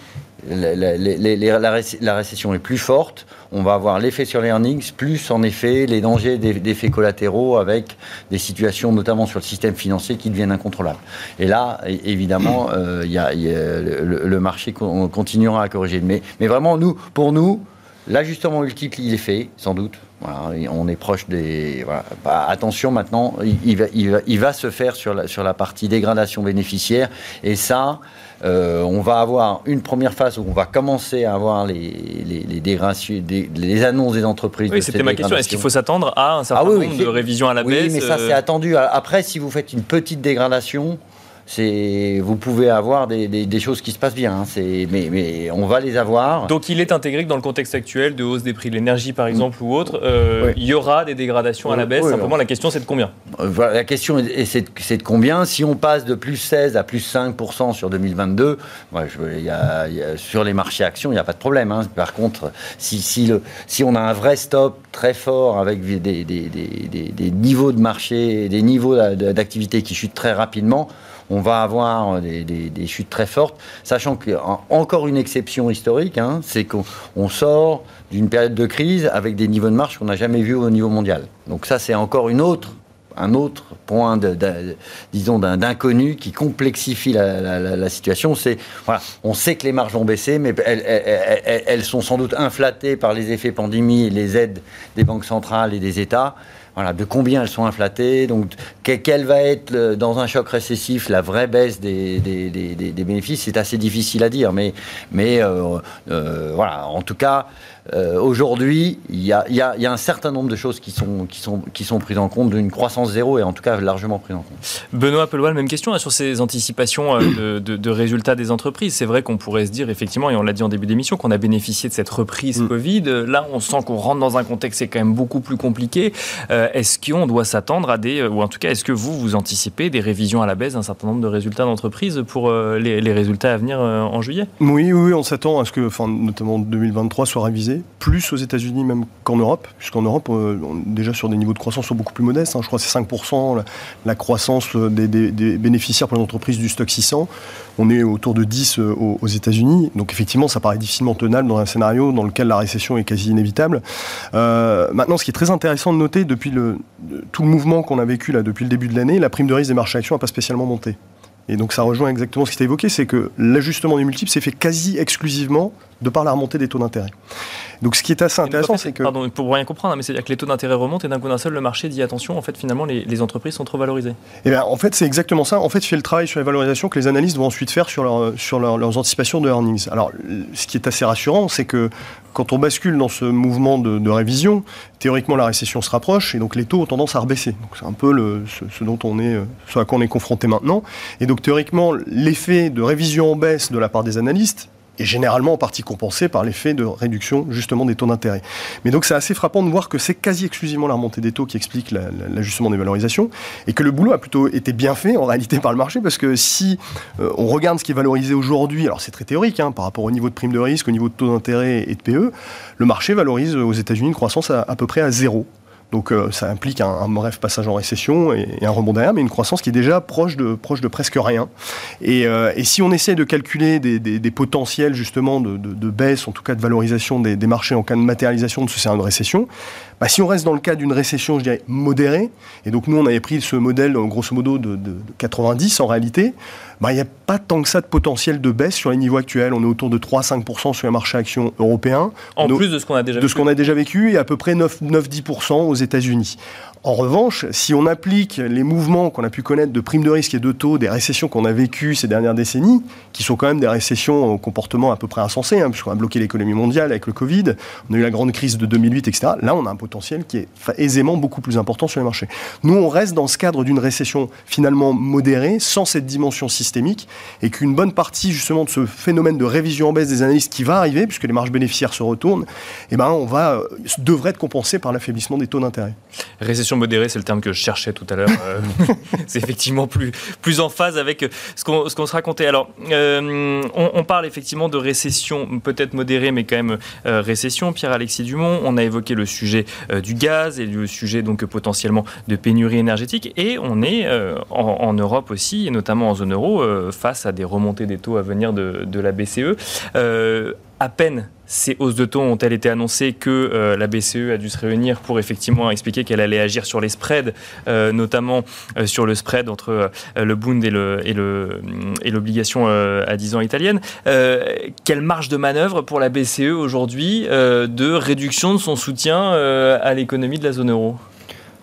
la, récession est plus forte, on va avoir l'effet sur les earnings, plus en effet les dangers d'effets collatéraux avec des situations notamment sur le système financier qui deviennent incontrôlables. Et là, évidemment, le, marché continuera à corriger. Mais, mais vraiment, nous, pour nous, l'ajustement multiple, il est fait, sans doute. On est proche des. Bah, attention maintenant, il, va, il, va, se faire sur la, sur la partie dégradation bénéficiaire. Et ça, euh, on va avoir une première phase où on va commencer à avoir les, les, les, annonces des entreprises. Oui, c'était ma question. Est-ce qu'il faut s'attendre à un certain ah nombre de révisions à la baisse Oui, mais ça, c'est euh attendu. Après, si vous faites une petite dégradation, vous pouvez avoir des, choses qui se passent bien. Hein. mais, mais, on va les avoir. Donc il est intégré que dans le contexte actuel de hausse des prix de l'énergie par exemple ou autre, euh, il y aura des dégradations à la baisse. Simplement la question c'est de combien? Euh, La question c'est de, combien? Si on passe de plus 16 à plus 5% sur 2022, sur les marchés actions il n'y a pas de problème. Hein. Par contre, si, si, si on a un vrai stop très fort avec des, des niveaux de marché, des niveaux d'activité qui chutent très rapidement, on va avoir des, chutes très fortes, sachant qu'encore une exception historique, hein, c'est qu'on sort d'une période de crise avec des niveaux de marche qu'on n'a jamais vus au niveau mondial. Donc ça, c'est encore une autre un autre point, disons, d'inconnu qui complexifie la, situation. On sait que les marges vont baisser, mais elles, elles, sont sans doute inflatées par les effets pandémie et les aides des banques centrales et des États de combien elles sont inflatées, donc quelle va être dans un choc récessif la vraie baisse des, bénéfices, c'est assez difficile à dire, mais, mais euh, euh, voilà, en tout cas, euh, aujourd'hui, il y, a, un certain nombre de choses qui sont, qui sont, qui sont prises en compte d'une croissance zéro et en tout cas largement prises en compte. Benoît Pelois, même question hein, sur ces anticipations euh, de, résultats des entreprises. C'est vrai qu'on pourrait se dire effectivement, et on l'a dit en début d'émission, qu'on a bénéficié de cette reprise mm. Covid. Là, on sent qu'on rentre dans un contexte qui est quand même beaucoup plus compliqué. Euh, est-ce qu'on doit s'attendre à des, ou en tout cas, est-ce que vous, vous anticipez des révisions à la baisse d'un certain nombre de résultats d'entreprise pour les, résultats à venir en juillet? Oui, oui, on s'attend à ce que, enfin, notamment 2023, soit révisé plus aux États-Unis même qu'en Europe, puisqu'en Europe, euh, déjà sur des niveaux de croissance sont beaucoup plus modestes. Hein. Je crois que c'est 5% la, croissance des, bénéficiaires pour les entreprises du stock 600. On est autour de 10 euh, aux, États-Unis. Donc effectivement, ça paraît difficilement tenable dans un scénario dans lequel la récession est quasi inévitable. Euh, maintenant, ce qui est très intéressant de noter depuis tout le mouvement qu'on a vécu là depuis le début de l'année, la prime de risque des marchés actions n'a pas spécialement monté. Et donc ça rejoint exactement ce qui t'a évoqué, c'est que l'ajustement des multiples s'est fait quasi exclusivement de par la remontée des taux d'intérêt. Donc ce qui est assez intéressant, c'est que... Pardon, pour rien comprendre, hein, mais c'est-à-dire que les taux d'intérêt remontent et d'un coup d'un seul, le marché dit attention, en fait, finalement, les, entreprises sont trop valorisées. Eh bien, en fait, c'est exactement ça. En fait, il fait le travail sur les valorisations que les analystes vont ensuite faire sur, leur, sur leurs anticipations de earnings. Alors, ce qui est assez rassurant, c'est que quand on bascule dans ce mouvement de, révision, théoriquement, la récession se rapproche et donc les taux ont tendance à rebaisser. Donc c'est un peu le, ce, dont on est, ce à quoi on est confronté maintenant. Et donc théoriquement, l'effet de révision en baisse de la part des analystes et généralement en partie compensé par l'effet de réduction justement des taux d'intérêt. Mais donc c'est assez frappant de voir que c'est quasi exclusivement la remontée des taux qui explique l'ajustement des valorisations et que le boulot a plutôt été bien fait en réalité par le marché parce que si euh, on regarde ce qui est valorisé aujourd'hui, alors c'est très théorique hein, par rapport au niveau de prime de risque, au niveau de taux d'intérêt et de PE, le marché valorise aux États-Unis une croissance à peu près à zéro. Donc euh, ça implique un, bref passage en récession et, un rebond derrière, mais une croissance qui est déjà proche de, presque rien. Et, euh, si on essaie de calculer des, potentiels justement de, baisse, en tout cas de valorisation des, marchés en cas de matérialisation de ce scénario de récession, bah, si on reste dans le cas d'une récession, je dirais, modérée, et donc nous on avait pris ce modèle grosso modo de, 90 en réalité, bah, il n'y a pas tant que ça de potentiel de baisse sur les niveaux actuels. On est autour de 3-5% sur les marchés actions européens. En plus de ce qu'on a déjà de ce qu'on a déjà vécu, et à peu près 9-10% aux États-Unis. En revanche, si on applique les mouvements qu'on a pu connaître de primes de risque et de taux des récessions qu'on a vécues ces dernières décennies, qui sont quand même des récessions au comportement à peu près insensé, hein, puisqu'on a bloqué l'économie mondiale avec le Covid, on a eu la grande crise de 2008, etc. Là, on a un potentiel qui est aisément beaucoup plus important sur les marchés. Nous, on reste dans ce cadre d'une récession finalement modérée, sans cette dimension systémique, et qu'une bonne partie justement de ce phénomène de révision en baisse des analystes qui va arriver, puisque les marges bénéficiaires se retournent, eh ben, on va, euh, devrait être compensé par l'affaiblissement des taux d'intérêt modérée, c'est le terme que je cherchais tout à l'heure. Euh, c'est effectivement plus, plus en phase avec ce qu'on se racontait. Alors, euh, on, parle effectivement de récession, peut-être modérée, mais quand même euh, récession. Pierre-Alexis Dumont, on a évoqué le sujet du gaz et le sujet donc potentiellement de pénurie énergétique. Et on est en, Europe aussi, et notamment en zone euro, face à des remontées des taux à venir de, de la BCE. À peine ces hausses de taux ont-elles été annoncées que euh, la BCE a dû se réunir pour effectivement expliquer qu'elle allait agir sur les spreads, euh, notamment euh, sur le spread entre le Bund et l'obligation le, et à 10 ans italienne. quelle marge de manœuvre pour la BCE aujourd'hui de réduction de son soutien à l'économie de la zone euro?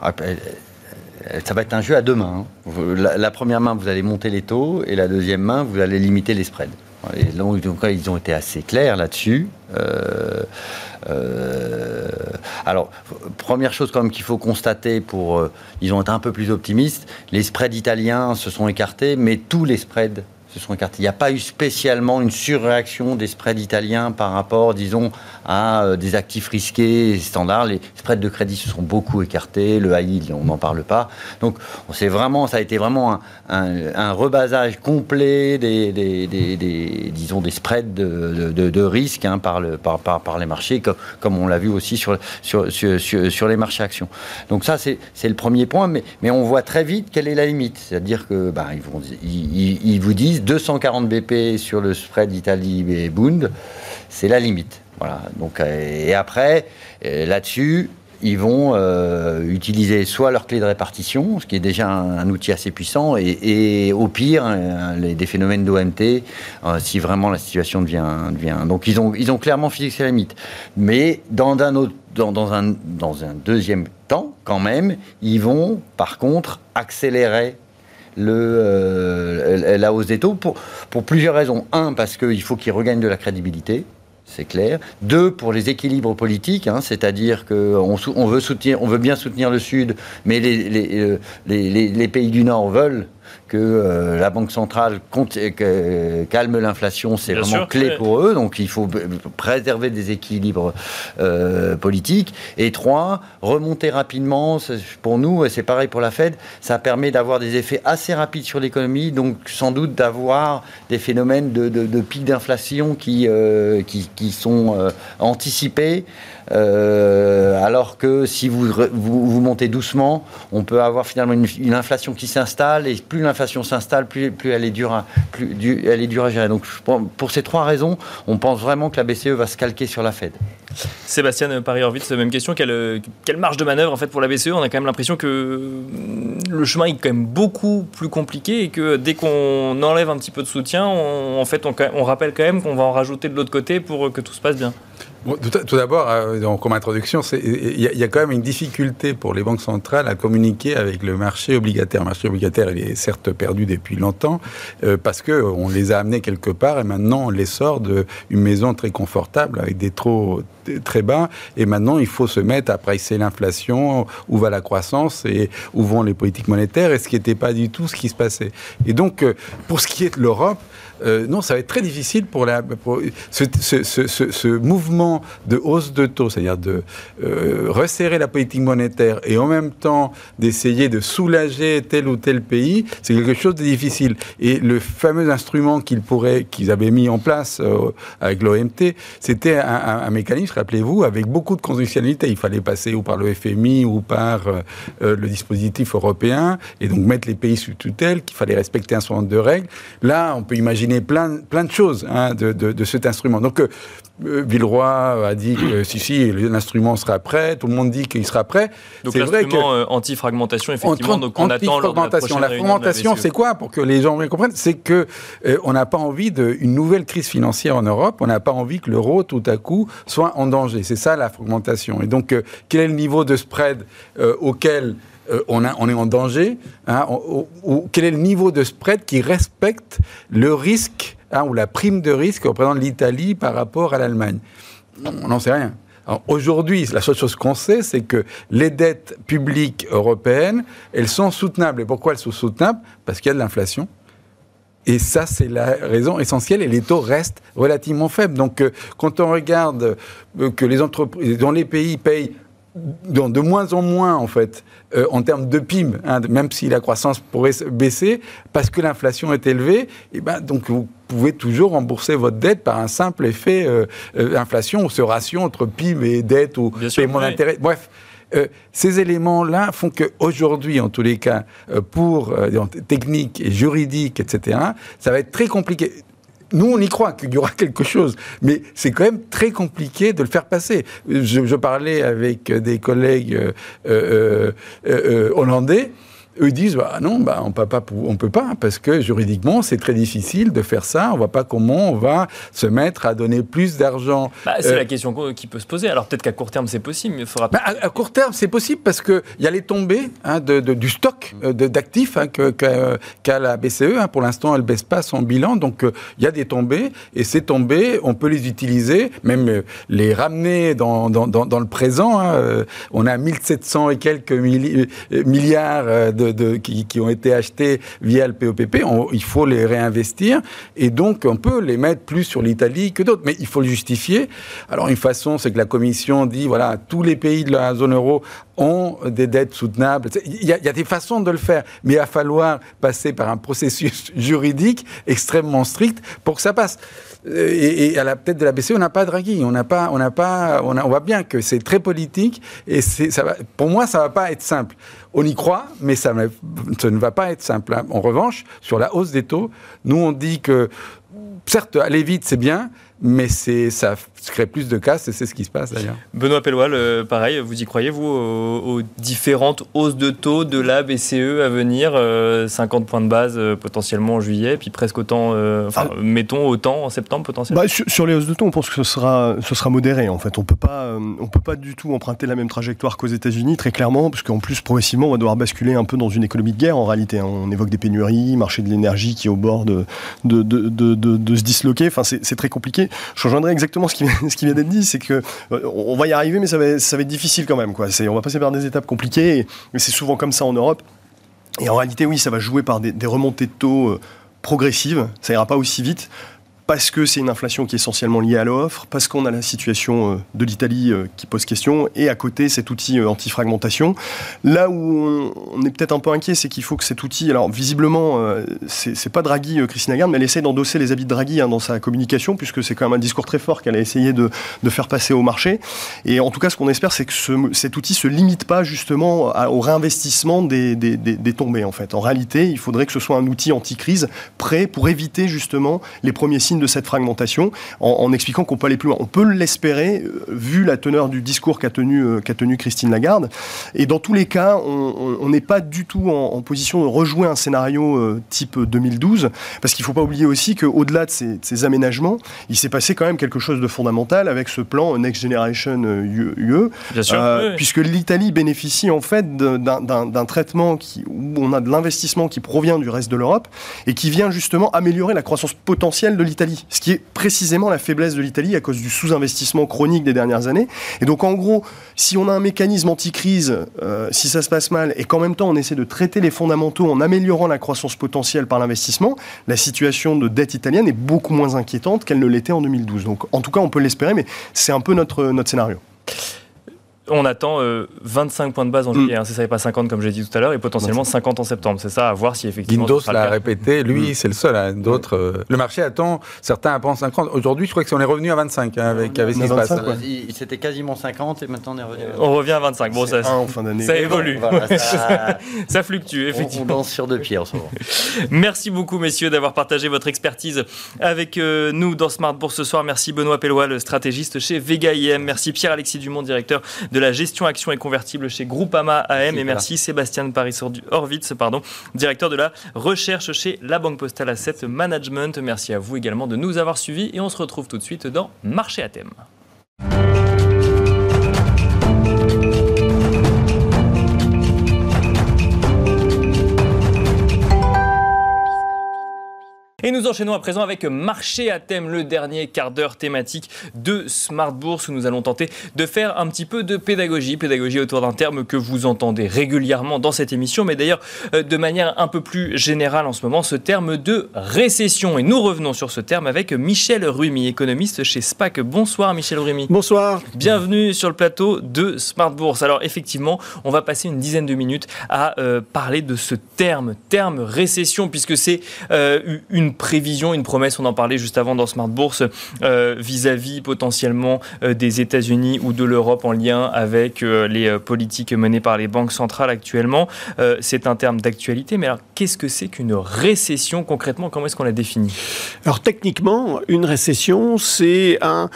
Ah, ben, ça va être un jeu à deux mains. Hein. La, première main, vous allez monter les taux, et la deuxième main, vous allez limiter les spreads. Et donc, ils ont été assez clairs là-dessus. Euh, euh, alors, première chose quand même qu'il faut constater pour, euh, ils ont été un peu plus optimistes. Les spreads italiens se sont écartés, mais tous les spreads sont Il n'y a pas eu spécialement une surréaction des spreads italiens par rapport, disons, à euh, des actifs risqués standards. Les spreads de crédit se sont beaucoup écartés, le high on n'en parle pas. Donc, c'est vraiment, ça a été vraiment un, rebasage complet des, disons, des spreads de, risque hein, par, le, par, par, les marchés, comme, on l'a vu aussi sur, les marchés actions. Donc ça, c'est le premier point, mais, on voit très vite quelle est la limite. C'est-à-dire que bah, vous disent 240 BP sur le spread Italie et Bund, c'est la limite. Voilà. Euh, et après, euh, là-dessus, ils vont euh, utiliser soit leur clé de répartition, ce qui est déjà un, outil assez puissant, et, au pire, des phénomènes d'OMT, si vraiment la situation devient. Donc ils ont, clairement fixé la limite. Mais dans, un, dans un deuxième temps, quand même, ils vont, par contre, accélérer le, la hausse des taux pour, pour plusieurs raisons. Un, parce qu'il faut qu'ils regagnent de la crédibilité c'est clair. Deux, pour les équilibres politiques, hein, c'est-à-dire qu'on on veut, veut bien soutenir le Sud, mais les, les, euh, les pays du Nord veulent que euh, la Banque centrale compte, calme l'inflation, c'est vraiment clé pour eux. Donc il faut préserver des équilibres euh, politiques. Et trois, remonter rapidement, pour nous, et c'est pareil pour la Fed, ça permet d'avoir des effets assez rapides sur l'économie, donc sans doute d'avoir des phénomènes de, de, pic d'inflation qui, euh, qui, qui, sont anticipés. Euh, alors que si vous, vous, montez doucement, on peut avoir finalement une, inflation qui s'installe, et plus l'inflation s'installe, plus, elle est dure à, plus, elle est gérer. Donc pour ces trois raisons, on pense vraiment que la BCE va se calquer sur la Fed. Sébastien Paris-Horvitz, même question. Quelle, marge de manœuvre en fait pour la BCE On a quand même l'impression que le chemin est quand même beaucoup plus compliqué et que dès qu'on enlève un petit peu de soutien, en fait, on, on rappelle quand même qu'on va en rajouter de l'autre côté pour que tout se passe bien. Tout, d'abord, euh, comme introduction, il y, a quand même une difficulté pour les banques centrales à communiquer avec le marché obligataire. Le marché obligataire, il est certes perdu depuis longtemps, euh, parce qu'on les a amenés quelque part et maintenant on les sort d'une maison très confortable avec des taux très bas. Et maintenant, il faut se mettre à pricer l'inflation, où va la croissance et où vont les politiques monétaires, et ce qui n'était pas du tout ce qui se passait. Et donc, euh, pour ce qui est de l'Europe, euh, non, ça va être très difficile pour, la, ce, mouvement de hausse de taux, c'est-à-dire de euh, resserrer la politique monétaire et en même temps d'essayer de soulager tel ou tel pays, c'est quelque chose de difficile. Et le fameux instrument qu'ils qu'ils avaient mis en place euh, avec l'OMT, c'était un, mécanisme, rappelez-vous, avec beaucoup de conditionnalités. Il fallait passer ou par le FMI ou par le dispositif européen et donc mettre les pays sous tutelle, qu'il fallait respecter un certain nombre de règles. Là, on peut imaginer plein, plein de choses hein, de, de, cet instrument. Donc, euh, Villeroy a dit que si, si, l'instrument sera prêt, tout le monde dit qu'il sera prêt. Donc l'instrument euh, anti-fragmentation, effectivement, donc on attend de la, la fragmentation, c'est quoi Pour que les gens comprennent, c'est que euh, on n'a pas envie d'une nouvelle crise financière en Europe, on n'a pas envie que l'euro, tout à coup, soit en danger. C'est ça la fragmentation. Et donc, quel est le niveau de spread auquel euh, on, est en danger hein, Quel est le niveau de spread qui respecte le risque hein, ou la prime de risque que représente l'Italie par rapport à l'Allemagne? On n'en sait rien. Aujourd'hui, la seule chose qu'on sait, c'est que les dettes publiques européennes, elles sont soutenables. Et pourquoi elles sont soutenables? Parce qu'il y a de l'inflation. Et ça, c'est la raison essentielle. Et les taux restent relativement faibles. Donc, euh, quand on regarde euh, que les entreprises, dans les pays payent de moins en moins, en fait, euh, en termes de PIB, hein, même si la croissance pourrait baisser, parce que l'inflation est élevée, et eh ben, donc vous pouvez toujours rembourser votre dette par un simple effet euh, euh, inflation ou ce ratio entre PIB et dette ou paiement d'intérêt. Bref. ces éléments-là font qu'aujourd'hui, en tous les cas, pour technique et juridique, etc., ça va être très compliqué nous, on y croit qu'il y aura quelque chose, mais c'est quand même très compliqué de le faire passer. Je, parlais avec des collègues euh, euh, euh, hollandais eux disent bah non, bah on peut pas, on peut pas parce que juridiquement c'est très difficile de faire ça. On voit pas comment on va se mettre à donner plus d'argent. Bah, c'est euh, la question qui peut se poser. Alors peut-être qu'à court terme c'est possible, mais il faudra. Bah, à, court terme c'est possible parce que il y a les tombées hein, de, du stock euh, d'actifs hein, qu'a la BCE. Hein. Pour l'instant elle baisse pas son bilan, donc euh, il y a des tombées et ces tombées on peut les utiliser, même les ramener dans, dans, dans, le présent. Hein. On a 1700 et quelques milliards de qui, ont été achetés via le POPP, il faut les réinvestir et donc on peut les mettre plus sur l'Italie que d'autres, mais il faut le justifier. Alors une façon, c'est que la Commission dit voilà, tous les pays de la zone euro ont des dettes soutenables. Il y, a, des façons de le faire, mais il va falloir passer par un processus juridique extrêmement strict pour que ça passe. Et, à la tête de la BCE, on n'a pas Draghi, on n'a pas, on n'a pas, on, voit bien que c'est très politique et ça pour moi, ça va pas être simple. On y croit, mais ça, ne va pas être simple. Hein. En revanche, sur la hausse des taux, nous on dit que certes, aller vite, c'est bien, mais c'est ça crée plus de casse et c'est ce qui se passe d'ailleurs. Benoît Pellois, pareil, vous y croyez, vous, aux, différentes hausses de taux de la BCE à venir 50 euh, points de base euh, potentiellement en juillet, puis presque autant, euh, enfin, ah. mettons autant en septembre potentiellement bah, sur, les hausses de taux, on pense que ce sera, ce sera modéré en fait. On peut pas, on peut pas du tout emprunter la même trajectoire qu'aux États-Unis, très clairement, parce qu'en plus, progressivement, on va devoir basculer un peu dans une économie de guerre en réalité. Hein. On évoque des pénuries, marché de l'énergie qui est au bord de, de, de, de se disloquer. Enfin, c'est très compliqué. Je rejoindrai exactement ce qui, vient d'être dit, c'est que euh, on va y arriver, mais ça va, être difficile quand même. On va passer par des étapes compliquées, et, c'est souvent comme ça en Europe. Et en réalité, oui, ça va jouer par des, des remontées de taux euh, progressives. Ça ira pas aussi vite parce que c'est une inflation qui est essentiellement liée à l'offre, parce qu'on a la situation euh, de l'Italie euh, qui pose question, et à côté cet outil euh, anti-fragmentation. Là où on est peut-être un peu inquiet, c'est qu'il faut que cet outil, alors visiblement, c'est pas Draghi, Christine Lagarde, mais elle essaie d'endosser les habits de Draghi hein, dans sa communication, puisque c'est quand même un discours très fort qu'elle a essayé de, faire passer au marché. Et en tout cas, ce qu'on espère, c'est que cet outil se limite pas justement au réinvestissement des, des tombées, en fait. En réalité, il faudrait que ce soit un outil anti-crise prêt pour éviter justement les premiers signes de cette fragmentation en, expliquant qu'on peut aller plus loin. On peut l'espérer, vu la teneur du discours qu'a tenu, qu'a tenu Christine Lagarde. Et dans tous les cas, on n'est pas du tout en, position de rejouer un scénario type 2012, parce qu'il ne faut pas oublier aussi qu'au-delà de ces, ces aménagements, il s'est passé quand même quelque chose de fondamental avec ce plan Next Generation UE, euh, puisque l'Italie bénéficie en fait d'un traitement qui, où on a de l'investissement qui provient du reste de l'Europe et qui vient justement améliorer la croissance potentielle de l'Italie, ce qui est précisément la faiblesse de l'Italie à cause du sous-investissement chronique des dernières années. Et donc en gros, si on a un mécanisme anti-crise, euh, si ça se passe mal, et qu'en même temps on essaie de traiter les fondamentaux en améliorant la croissance potentielle par l'investissement, la situation de dette italienne est beaucoup moins inquiétante qu'elle ne l'était en 2012. Donc en tout cas, on peut l'espérer, mais c'est un peu notre, notre scénario. On attend 25 euh, points de base en mm. juillet, hein, c'est ça, et pas 50 comme j'ai dit tout à l'heure, et potentiellement 50 en septembre. C'est ça, à voir si effectivement. Guindos l'a répété, lui, mm. c'est le seul. Hein. D'autres, euh, le marché attend, certains pensent 50. Aujourd'hui, je crois qu'on est revenu à 25 hein, avec, avec ce qui se passe. C'était quasiment 50 et maintenant on est revenu. À... On revient à 25. Bon, ça, en fin d'année. ça évolue. ça... fluctue, effectivement. On, danse sur deux pieds en ce moment. Merci beaucoup, messieurs, d'avoir partagé votre expertise avec euh, nous dans Smart Bourse ce soir. Merci Benoît Pellois, le stratégiste chez Vega IM. Merci Pierre-Alexis Dumont, directeur de la gestion action convertible chez Groupama AM. Et merci Sébastien Paris-Horvitz, pardon, directeur de la recherche chez la Banque Postale Asset Management. Merci à vous également de nous avoir suivis et on se retrouve tout de suite dans Marché à thème. Et nous enchaînons à présent avec Marché à thème, le dernier quart d'heure thématique de Smart Bourse où nous allons tenter de faire un petit peu de pédagogie, pédagogie autour d'un terme que vous entendez régulièrement dans cette émission, mais d'ailleurs euh, de manière un peu plus générale en ce moment, ce terme de récession. Et nous revenons sur ce terme avec Michel Rumi, économiste chez SPAC. Bonsoir Michel Rumi. Bonsoir. Bienvenue sur le plateau de Smart Bourse. Alors effectivement, on va passer une dizaine de minutes à euh, parler de ce terme, terme récession, puisque c'est euh, une prévision, une promesse, on en parlait juste avant dans Smart Bourse, euh, vis-à-vis potentiellement euh, des États-Unis ou de l'Europe en lien avec euh, les politiques menées par les banques centrales actuellement. c'est un terme d'actualité, mais alors qu'est-ce que c'est qu'une récession concrètement? Comment est-ce qu'on la définit? Alors techniquement, une récession, c'est un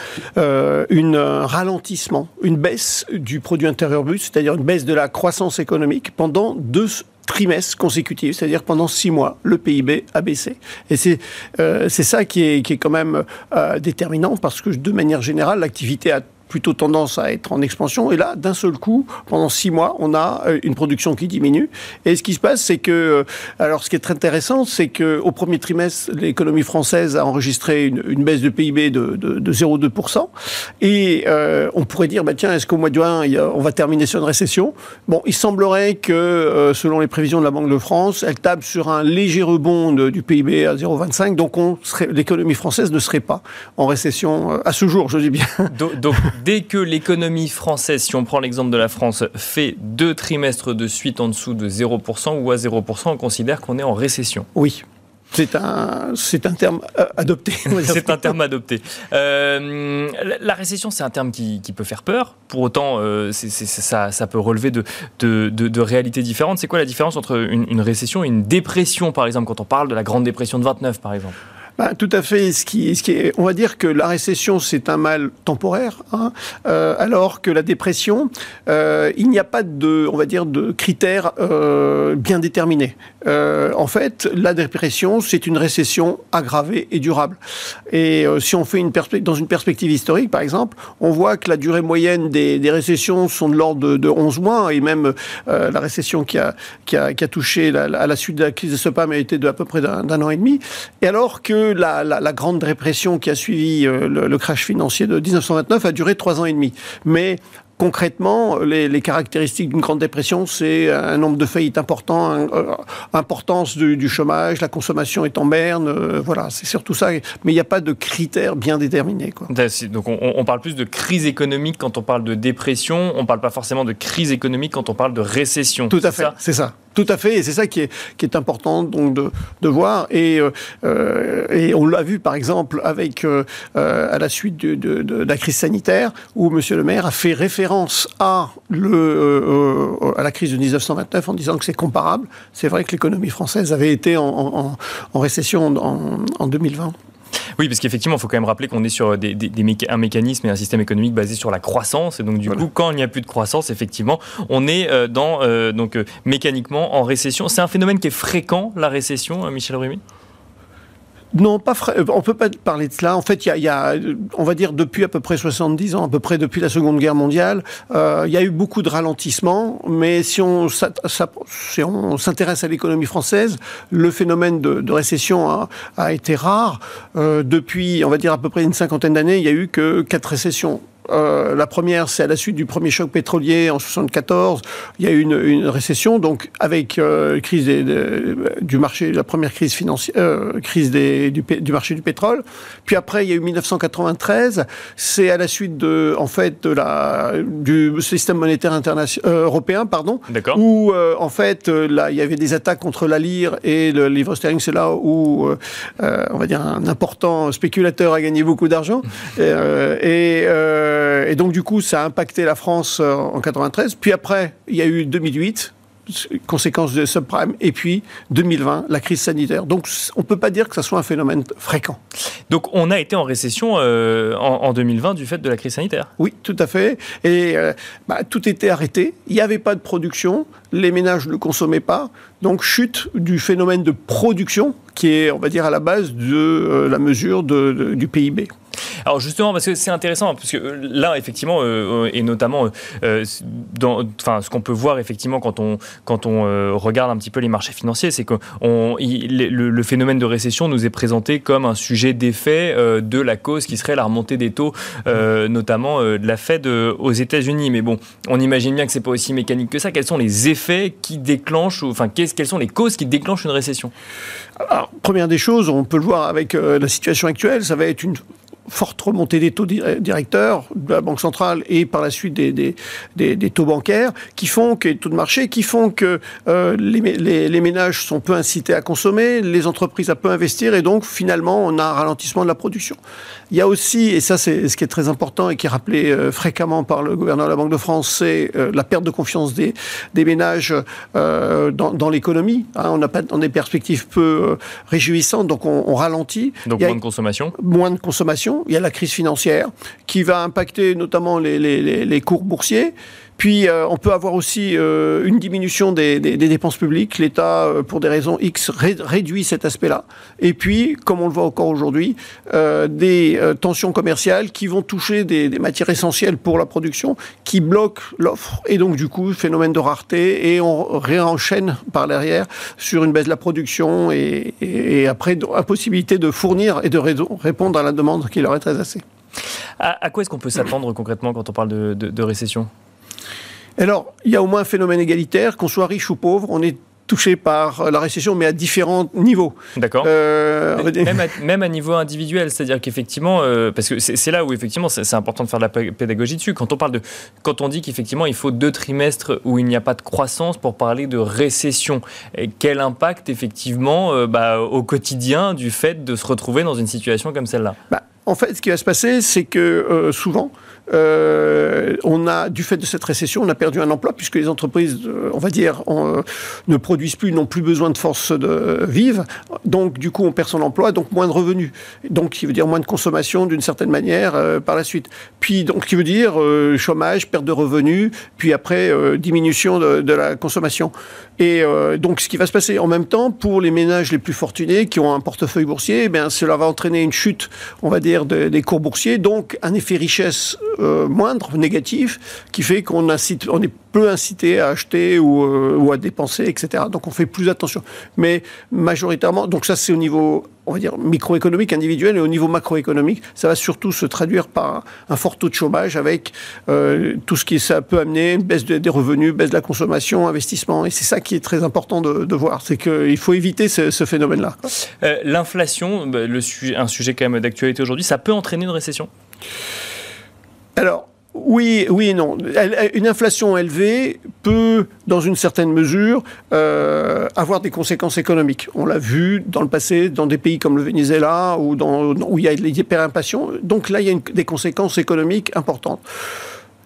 une, ralentissement, une baisse du produit intérieur brut, c'est-à-dire une baisse de la croissance économique pendant deux trimestres consécutifs, c'est-à-dire pendant six mois, le PIB a baissé. Et c'est euh, c'est ça qui est, qui est quand même euh, déterminant parce que de manière générale, l'activité a plutôt tendance à être en expansion. Et là, d'un seul coup, pendant six mois, on a euh, une production qui diminue. Et ce qui se passe, c'est que, euh, alors ce qui est très intéressant, c'est que au premier trimestre, l'économie française a enregistré une, baisse de PIB de, de, de 0,2%. Et euh, on pourrait dire, bah, tiens, est-ce qu'au mois de juin, on va terminer sur une récession? Bon, il semblerait que, selon les prévisions de la Banque de France, elle table sur un léger rebond du PIB à 0,25. Donc, l'économie française ne serait pas en récession à ce jour, je dis bien. Dès que l'économie française, si on prend l'exemple de la France, fait deux trimestres de suite en dessous de 0% ou à 0%, on considère qu'on est en récession. Oui. C'est un, c'est un terme euh, adopté. c'est un terme adopté. Euh, la récession, c'est un terme qui, peut faire peur. Pour autant, euh, ça, ça, peut relever de, de, de, réalités différentes. C'est quoi la différence entre une, une récession et une dépression, par exemple, quand on parle de la Grande Dépression de 29, par exemple? Bah, tout à fait. Ce qui, on va dire que la récession, c'est un mal temporaire, hein, euh, alors que la dépression, euh, il n'y a pas de, on va dire, de critères euh, bien déterminés. En fait, la dépression, c'est une récession aggravée et durable. Et si on fait une dans une perspective historique, par exemple, on voit que la durée moyenne des, récessions sont de l'ordre de, de, 11 mois, et même la récession qui a, qui a, touché à la suite de la crise de SOPAM a été de à peu près d'un an et demi. Et alors que la, grande répression qui a suivi euh, le, crash financier de 1929 a duré trois ans et demi. Mais concrètement, les, caractéristiques d'une grande dépression, c'est un nombre de faillites important, euh, importance du, chômage, la consommation est en berne, euh, voilà, c'est surtout ça. Mais il n'y a pas de critères bien déterminés. Quoi. Donc on, parle plus de crise économique quand on parle de dépression, on ne parle pas forcément de crise économique quand on parle de récession. Tout à fait, c'est ça. Tout à fait, et c'est ça qui est, important donc de, voir. Et, euh, et on l'a vu par exemple euh, à la suite de, la crise sanitaire, où Monsieur le Maire a fait référence à, euh, la crise de 1929 en disant que c'est comparable. C'est vrai que l'économie française avait été en récession en, en 2020. Oui, parce qu'effectivement, il faut quand même rappeler qu'on est sur des, un mécanisme et un système économique basé sur la croissance. Et donc, du coup, quand il n'y a plus de croissance, effectivement, on est euh, dans, euh, donc, euh, mécaniquement en récession. C'est un phénomène qui est fréquent, la récession, Michel Rumi non, pas euh, on peut pas parler de cela. En fait, il y, a, on va dire depuis à peu près 70 ans, à peu près depuis la Seconde Guerre mondiale, euh, il y a eu beaucoup de ralentissements. Mais si on, s'intéresse à l'économie française, le phénomène de, récession a, été rare. Euh, depuis, on va dire à peu près une cinquantaine d'années, il y a eu que quatre récessions euh, la première, c'est à la suite du premier choc pétrolier en 74. Il y a eu une, récession, donc avec euh, crise du marché, la première crise financière, euh, crise du, du, marché du pétrole. Puis après, il y a eu 1993. C'est à la suite de, en fait, de la du système monétaire international européen, pardon, où en fait là, il y avait des attaques contre la lire et le livre sterling. C'est là où, on va dire, un important spéculateur a gagné beaucoup d'argent et euh, et donc, du coup, ça a impacté la France euh, en 93. Puis après, il y a eu 2008, conséquence de subprime, et puis 2020, la crise sanitaire. Donc on ne peut pas dire que ce soit un phénomène fréquent. Donc on a été en récession euh, en, 2020 du fait de la crise sanitaire Oui, tout à fait. Et bah, tout était arrêté, il n'y avait pas de production, les ménages ne consommaient pas, donc chute du phénomène de production qui est, on va dire, à la base de la mesure du PIB. Alors justement, parce que c'est intéressant, parce que euh, là, effectivement, euh, euh, et notamment, ce qu'on peut voir effectivement quand on, regarde un petit peu les marchés financiers, c'est que le, phénomène de récession nous est présenté comme un sujet d'effet de la cause qui serait la remontée des taux, notamment de la Fed aux États-Unis. Mais bon, on imagine bien que c'est pas aussi mécanique que ça. Quels sont les effets qui déclenchent, enfin, quelles sont les causes qui déclenchent une récession? Alors, première des choses, on peut le voir avec la situation actuelle, ça va être une forte remontée des taux directeurs de la Banque centrale et par la suite des, taux bancaires qui font que les taux de marché qui font que euh, les, ménages sont peu incités à consommer, les entreprises à peu investir et donc finalement on a un ralentissement de la production. Il y a aussi, et ça c'est ce qui est très important et qui est rappelé euh, fréquemment par le gouverneur de la Banque de France, c'est euh, la perte de confiance des, des ménages dans, dans l'économie. Hein, on n'a pas on des perspectives peu réjouissantes, donc on, on ralentit. Donc moins de consommation. Moins de consommation il y a la crise financière qui va impacter notamment les, les cours boursiers. Puis euh, on peut avoir aussi euh, une diminution des, dépenses publiques. L'État, euh, pour des raisons X, réduit cet aspect-là. Et puis, comme on le voit encore aujourd'hui, des tensions commerciales qui vont toucher des, matières essentielles pour la production, qui bloquent l'offre. Et donc, du coup, phénomène de rareté. Et on réenchaîne par derrière sur une baisse de la production et, et, après, impossibilité de fournir et de répondre à la demande qui leur est très assez. À, quoi est-ce qu'on peut s'attendre concrètement quand on parle de récession? Alors, il y a au moins un phénomène égalitaire, qu'on soit riche ou pauvre, on est touché par la récession, mais à différents niveaux. D'accord. Euh, même, à, niveau individuel, c'est-à-dire qu'effectivement, euh, parce que c'est là où effectivement c'est important de faire de la pédagogie dessus. Quand on parle de, quand on dit qu'effectivement il faut deux trimestres où il n'y a pas de croissance pour parler de récession, quel impact effectivement euh, bah, au quotidien du fait de se retrouver dans une situation comme celle-là? Bah, En fait, ce qui va se passer, c'est que souvent euh, on a, du fait de cette récession, on a perdu un emploi puisque les entreprises, euh, on va dire, euh, ne produisent plus, n'ont plus besoin de force de vivre. Donc, du coup, on perd son emploi, donc moins de revenus. Donc, qui veut dire moins de consommation d'une certaine manière par la suite. Puis, donc, qui veut dire chômage, perte de revenus, puis après diminution de, la consommation. Et donc, ce qui va se passer en même temps pour les ménages les plus fortunés qui ont un portefeuille boursier, eh cela va entraîner une chute, on va dire, des cours boursiers, donc un effet richesse euh, moindre, négatif, qui fait qu'on est peu incité à acheter ou, euh, à dépenser, etc. Donc on fait plus attention. Mais majoritairement, donc ça c'est au niveau, on va dire, microéconomique, individuel, et au niveau macroéconomique, ça va surtout se traduire par un fort taux de chômage avec euh, tout ce qui ça peut amener, baisse des revenus, baisse de la consommation, investissement. Et c'est ça qui est très important de, voir, c'est qu'il faut éviter ce, phénomène-là. L'inflation, bah, un sujet quand même d'actualité aujourd'hui, ça peut entraîner une récession? Alors, oui, et non. Une inflation élevée peut, dans une certaine mesure, euh, avoir des conséquences économiques. On l'a vu dans le passé, dans des pays comme le Venezuela, où il y a des hyperinflations. Donc là, il y a des conséquences économiques importantes.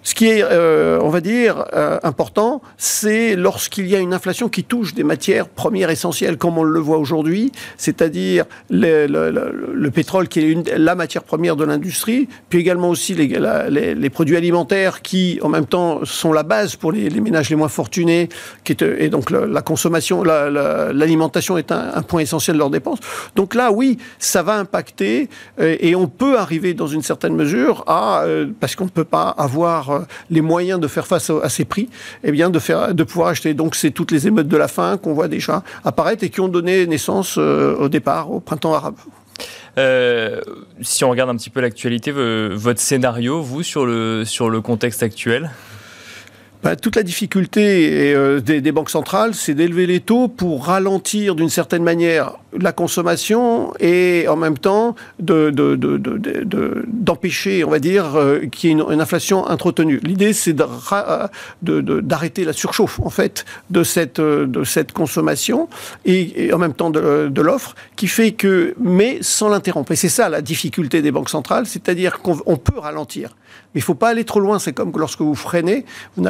Ce qui est, euh, on va dire, euh, important, c'est lorsqu'il y a une inflation qui touche des matières premières essentielles, comme on le voit aujourd'hui, c'est-à-dire le, le, le, pétrole qui est la matière première de l'industrie, puis également aussi les, produits alimentaires qui, en même temps, sont la base pour les, ménages les moins fortunés, qui est, et donc la, consommation, l'alimentation est un, un, point essentiel de leurs dépenses. Donc là, oui, ça va impacter, euh, et on peut arriver dans une certaine mesure à, parce qu'on ne peut pas avoir euh, les moyens de faire face à ces prix, eh bien de, faire, de pouvoir acheter. Donc c'est toutes les émeutes de la faim qu'on voit déjà apparaître et qui ont donné naissance euh, au départ au printemps arabe. Euh, si on regarde un petit peu l'actualité, votre scénario, vous, sur le, sur le contexte actuel? Bah, toute la difficulté des, des, banques centrales, c'est d'élever les taux pour ralentir d'une certaine manière la consommation et en même temps d'empêcher, de, de, on va dire, euh, qu'il y ait une, inflation entretenue. L'idée, c'est d'arrêter la surchauffe, en fait, de cette, de cette consommation et, et en même temps de, l'offre, qui fait que, mais sans l'interrompre. Et c'est ça la difficulté des banques centrales, c'est-à-dire qu'on peut ralentir. Mais il ne faut pas aller trop loin. C'est comme lorsque vous freinez, vous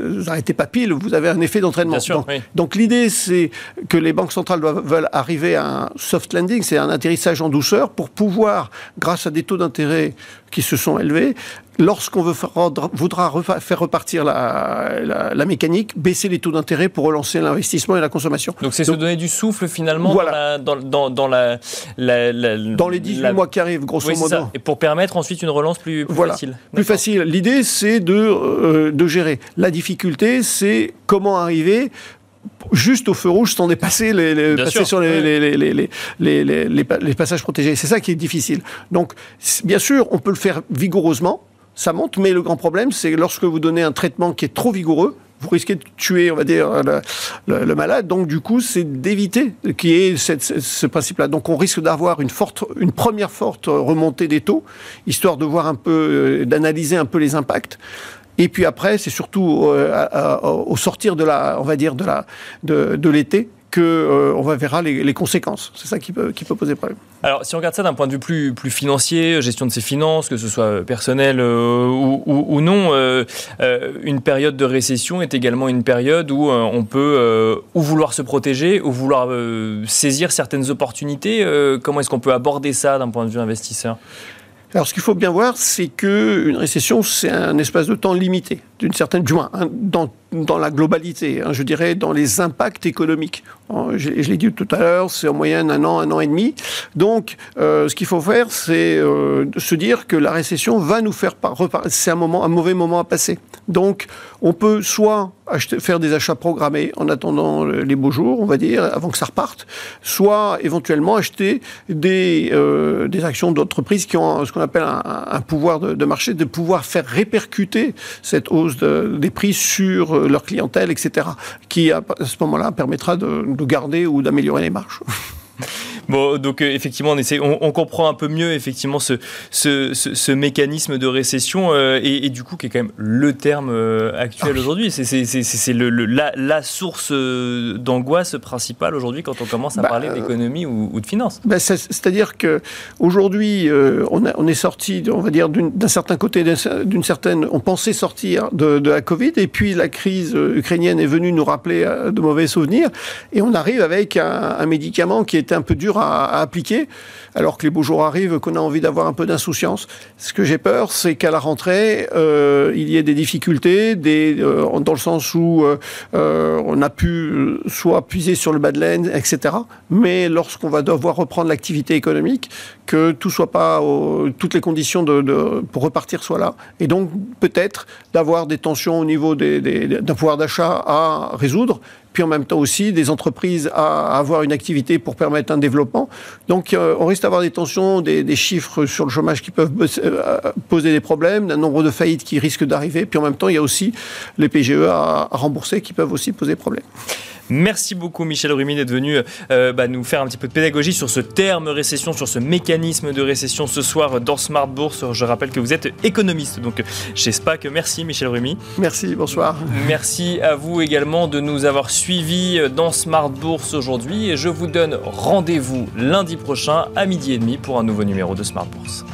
n'arrêtez pas pile, vous avez un effet d'entraînement. Donc, oui. donc l'idée, c'est que les banques centrales doivent, veulent arriver à un soft landing, c'est un atterrissage en douceur pour pouvoir, grâce à des taux d'intérêt qui se sont élevés, lorsqu'on voudra faire repartir la, la, la, mécanique, baisser les taux d'intérêt pour relancer l'investissement et la consommation. Donc c'est se donner du souffle finalement voilà. dans, la, dans, dans, la, la, dans les 18 mois qui arrivent, grosso oui, modo. Ça. Et pour permettre ensuite une relance plus, plus voilà. facile. Plus facile. L'idée, c'est de, euh, de gérer. La difficulté, c'est comment arriver juste au feu rouge sans dépasser les, les passer sûr. sur les, les, les, les, les passages protégés. C'est ça qui est difficile. Donc, bien sûr, on peut le faire vigoureusement, ça monte, mais le grand problème, c'est lorsque vous donnez un traitement qui est trop vigoureux, vous risquez de tuer, on va dire, le, le, le malade. Donc, du coup, c'est d'éviter qu'il y ait cette, ce, ce principe-là. Donc, on risque d'avoir une forte, une première forte remontée des taux, histoire de voir un peu, euh, d'analyser un peu les impacts. Et puis après, c'est surtout euh, au sortir de la, on va dire, de la, de, de l'été que euh, on va verra les, conséquences. C'est ça qui peut, poser problème. Alors, si on regarde ça d'un point de vue plus, plus financier, gestion de ses finances, que ce soit personnel euh, ou, non, une période de récession est également une période où on peut ou vouloir se protéger ou vouloir saisir certaines opportunités. comment est-ce qu'on peut aborder ça d'un point de vue investisseur? Alors, ce qu'il faut bien voir, c'est qu'une récession, c'est un espace de temps limité, d'une certaine, du hein, dans la globalité, hein, je dirais, dans les impacts économiques. Je, je l'ai dit tout à l'heure, c'est en moyenne un an, un an et demi. Donc, euh, ce qu'il faut faire, c'est euh, se dire que la récession va nous faire c'est un moment, un mauvais moment à passer. Donc, on peut soit faire des achats programmés en attendant les beaux jours, on va dire, avant que ça reparte, soit éventuellement acheter des, euh, des actions d'entreprises qui ont ce qu'on appelle un, pouvoir de, marché, de pouvoir faire répercuter cette hausse de, des prix sur leur clientèle, etc., qui à ce moment-là permettra de, de garder ou d'améliorer les marges. Bon, donc euh, effectivement, on, essaie, on, on, comprend un peu mieux effectivement ce, ce, ce, ce mécanisme de récession euh, et, et, du coup qui est quand même le terme euh, actuel ah, aujourd'hui. C'est le, le, la, la, source d'angoisse principale aujourd'hui quand on commence à bah, parler d'économie ou, ou, de finance. Bah, C'est-à-dire que aujourd'hui, euh, on, on, est sorti, on va dire, d'un certain côté, d'une certaine, on pensait sortir de, de, la Covid et puis la crise ukrainienne est venue nous rappeler de mauvais souvenirs et on arrive avec un, un médicament qui était un peu dur à, appliquer, alors que les beaux jours arrivent, qu'on a envie d'avoir un peu d'insouciance. Ce que j'ai peur, c'est qu'à la rentrée, euh, il y ait des difficultés, des, euh, dans le sens où euh, on a pu soit puiser sur le bas de laine, etc. Mais lorsqu'on va devoir reprendre l'activité économique, que tout soit pas, toutes les conditions pour repartir soient là. Et donc peut-être d'avoir des tensions au niveau des, des, d'un pouvoir d'achat à résoudre puis en même temps aussi des entreprises à avoir une activité pour permettre un développement. Donc euh, on risque d'avoir des tensions, des, chiffres sur le chômage qui peuvent euh, poser des problèmes, un nombre de faillites qui risquent d'arriver, puis en même temps il y a aussi les PGE à rembourser qui peuvent aussi poser problème. Merci beaucoup Michel Rumi d'être venu euh, bah, nous faire un petit peu de pédagogie sur ce terme récession, sur ce mécanisme de récession ce soir dans Smart Bourse. Je rappelle que vous êtes économiste donc chez SPAC. Merci Michel Rumi. Merci, bonsoir. Merci à vous également de nous avoir suivis dans Smart Bourse aujourd'hui et je vous donne rendez-vous lundi prochain à midi et demi pour un nouveau numéro de Smart Bourse.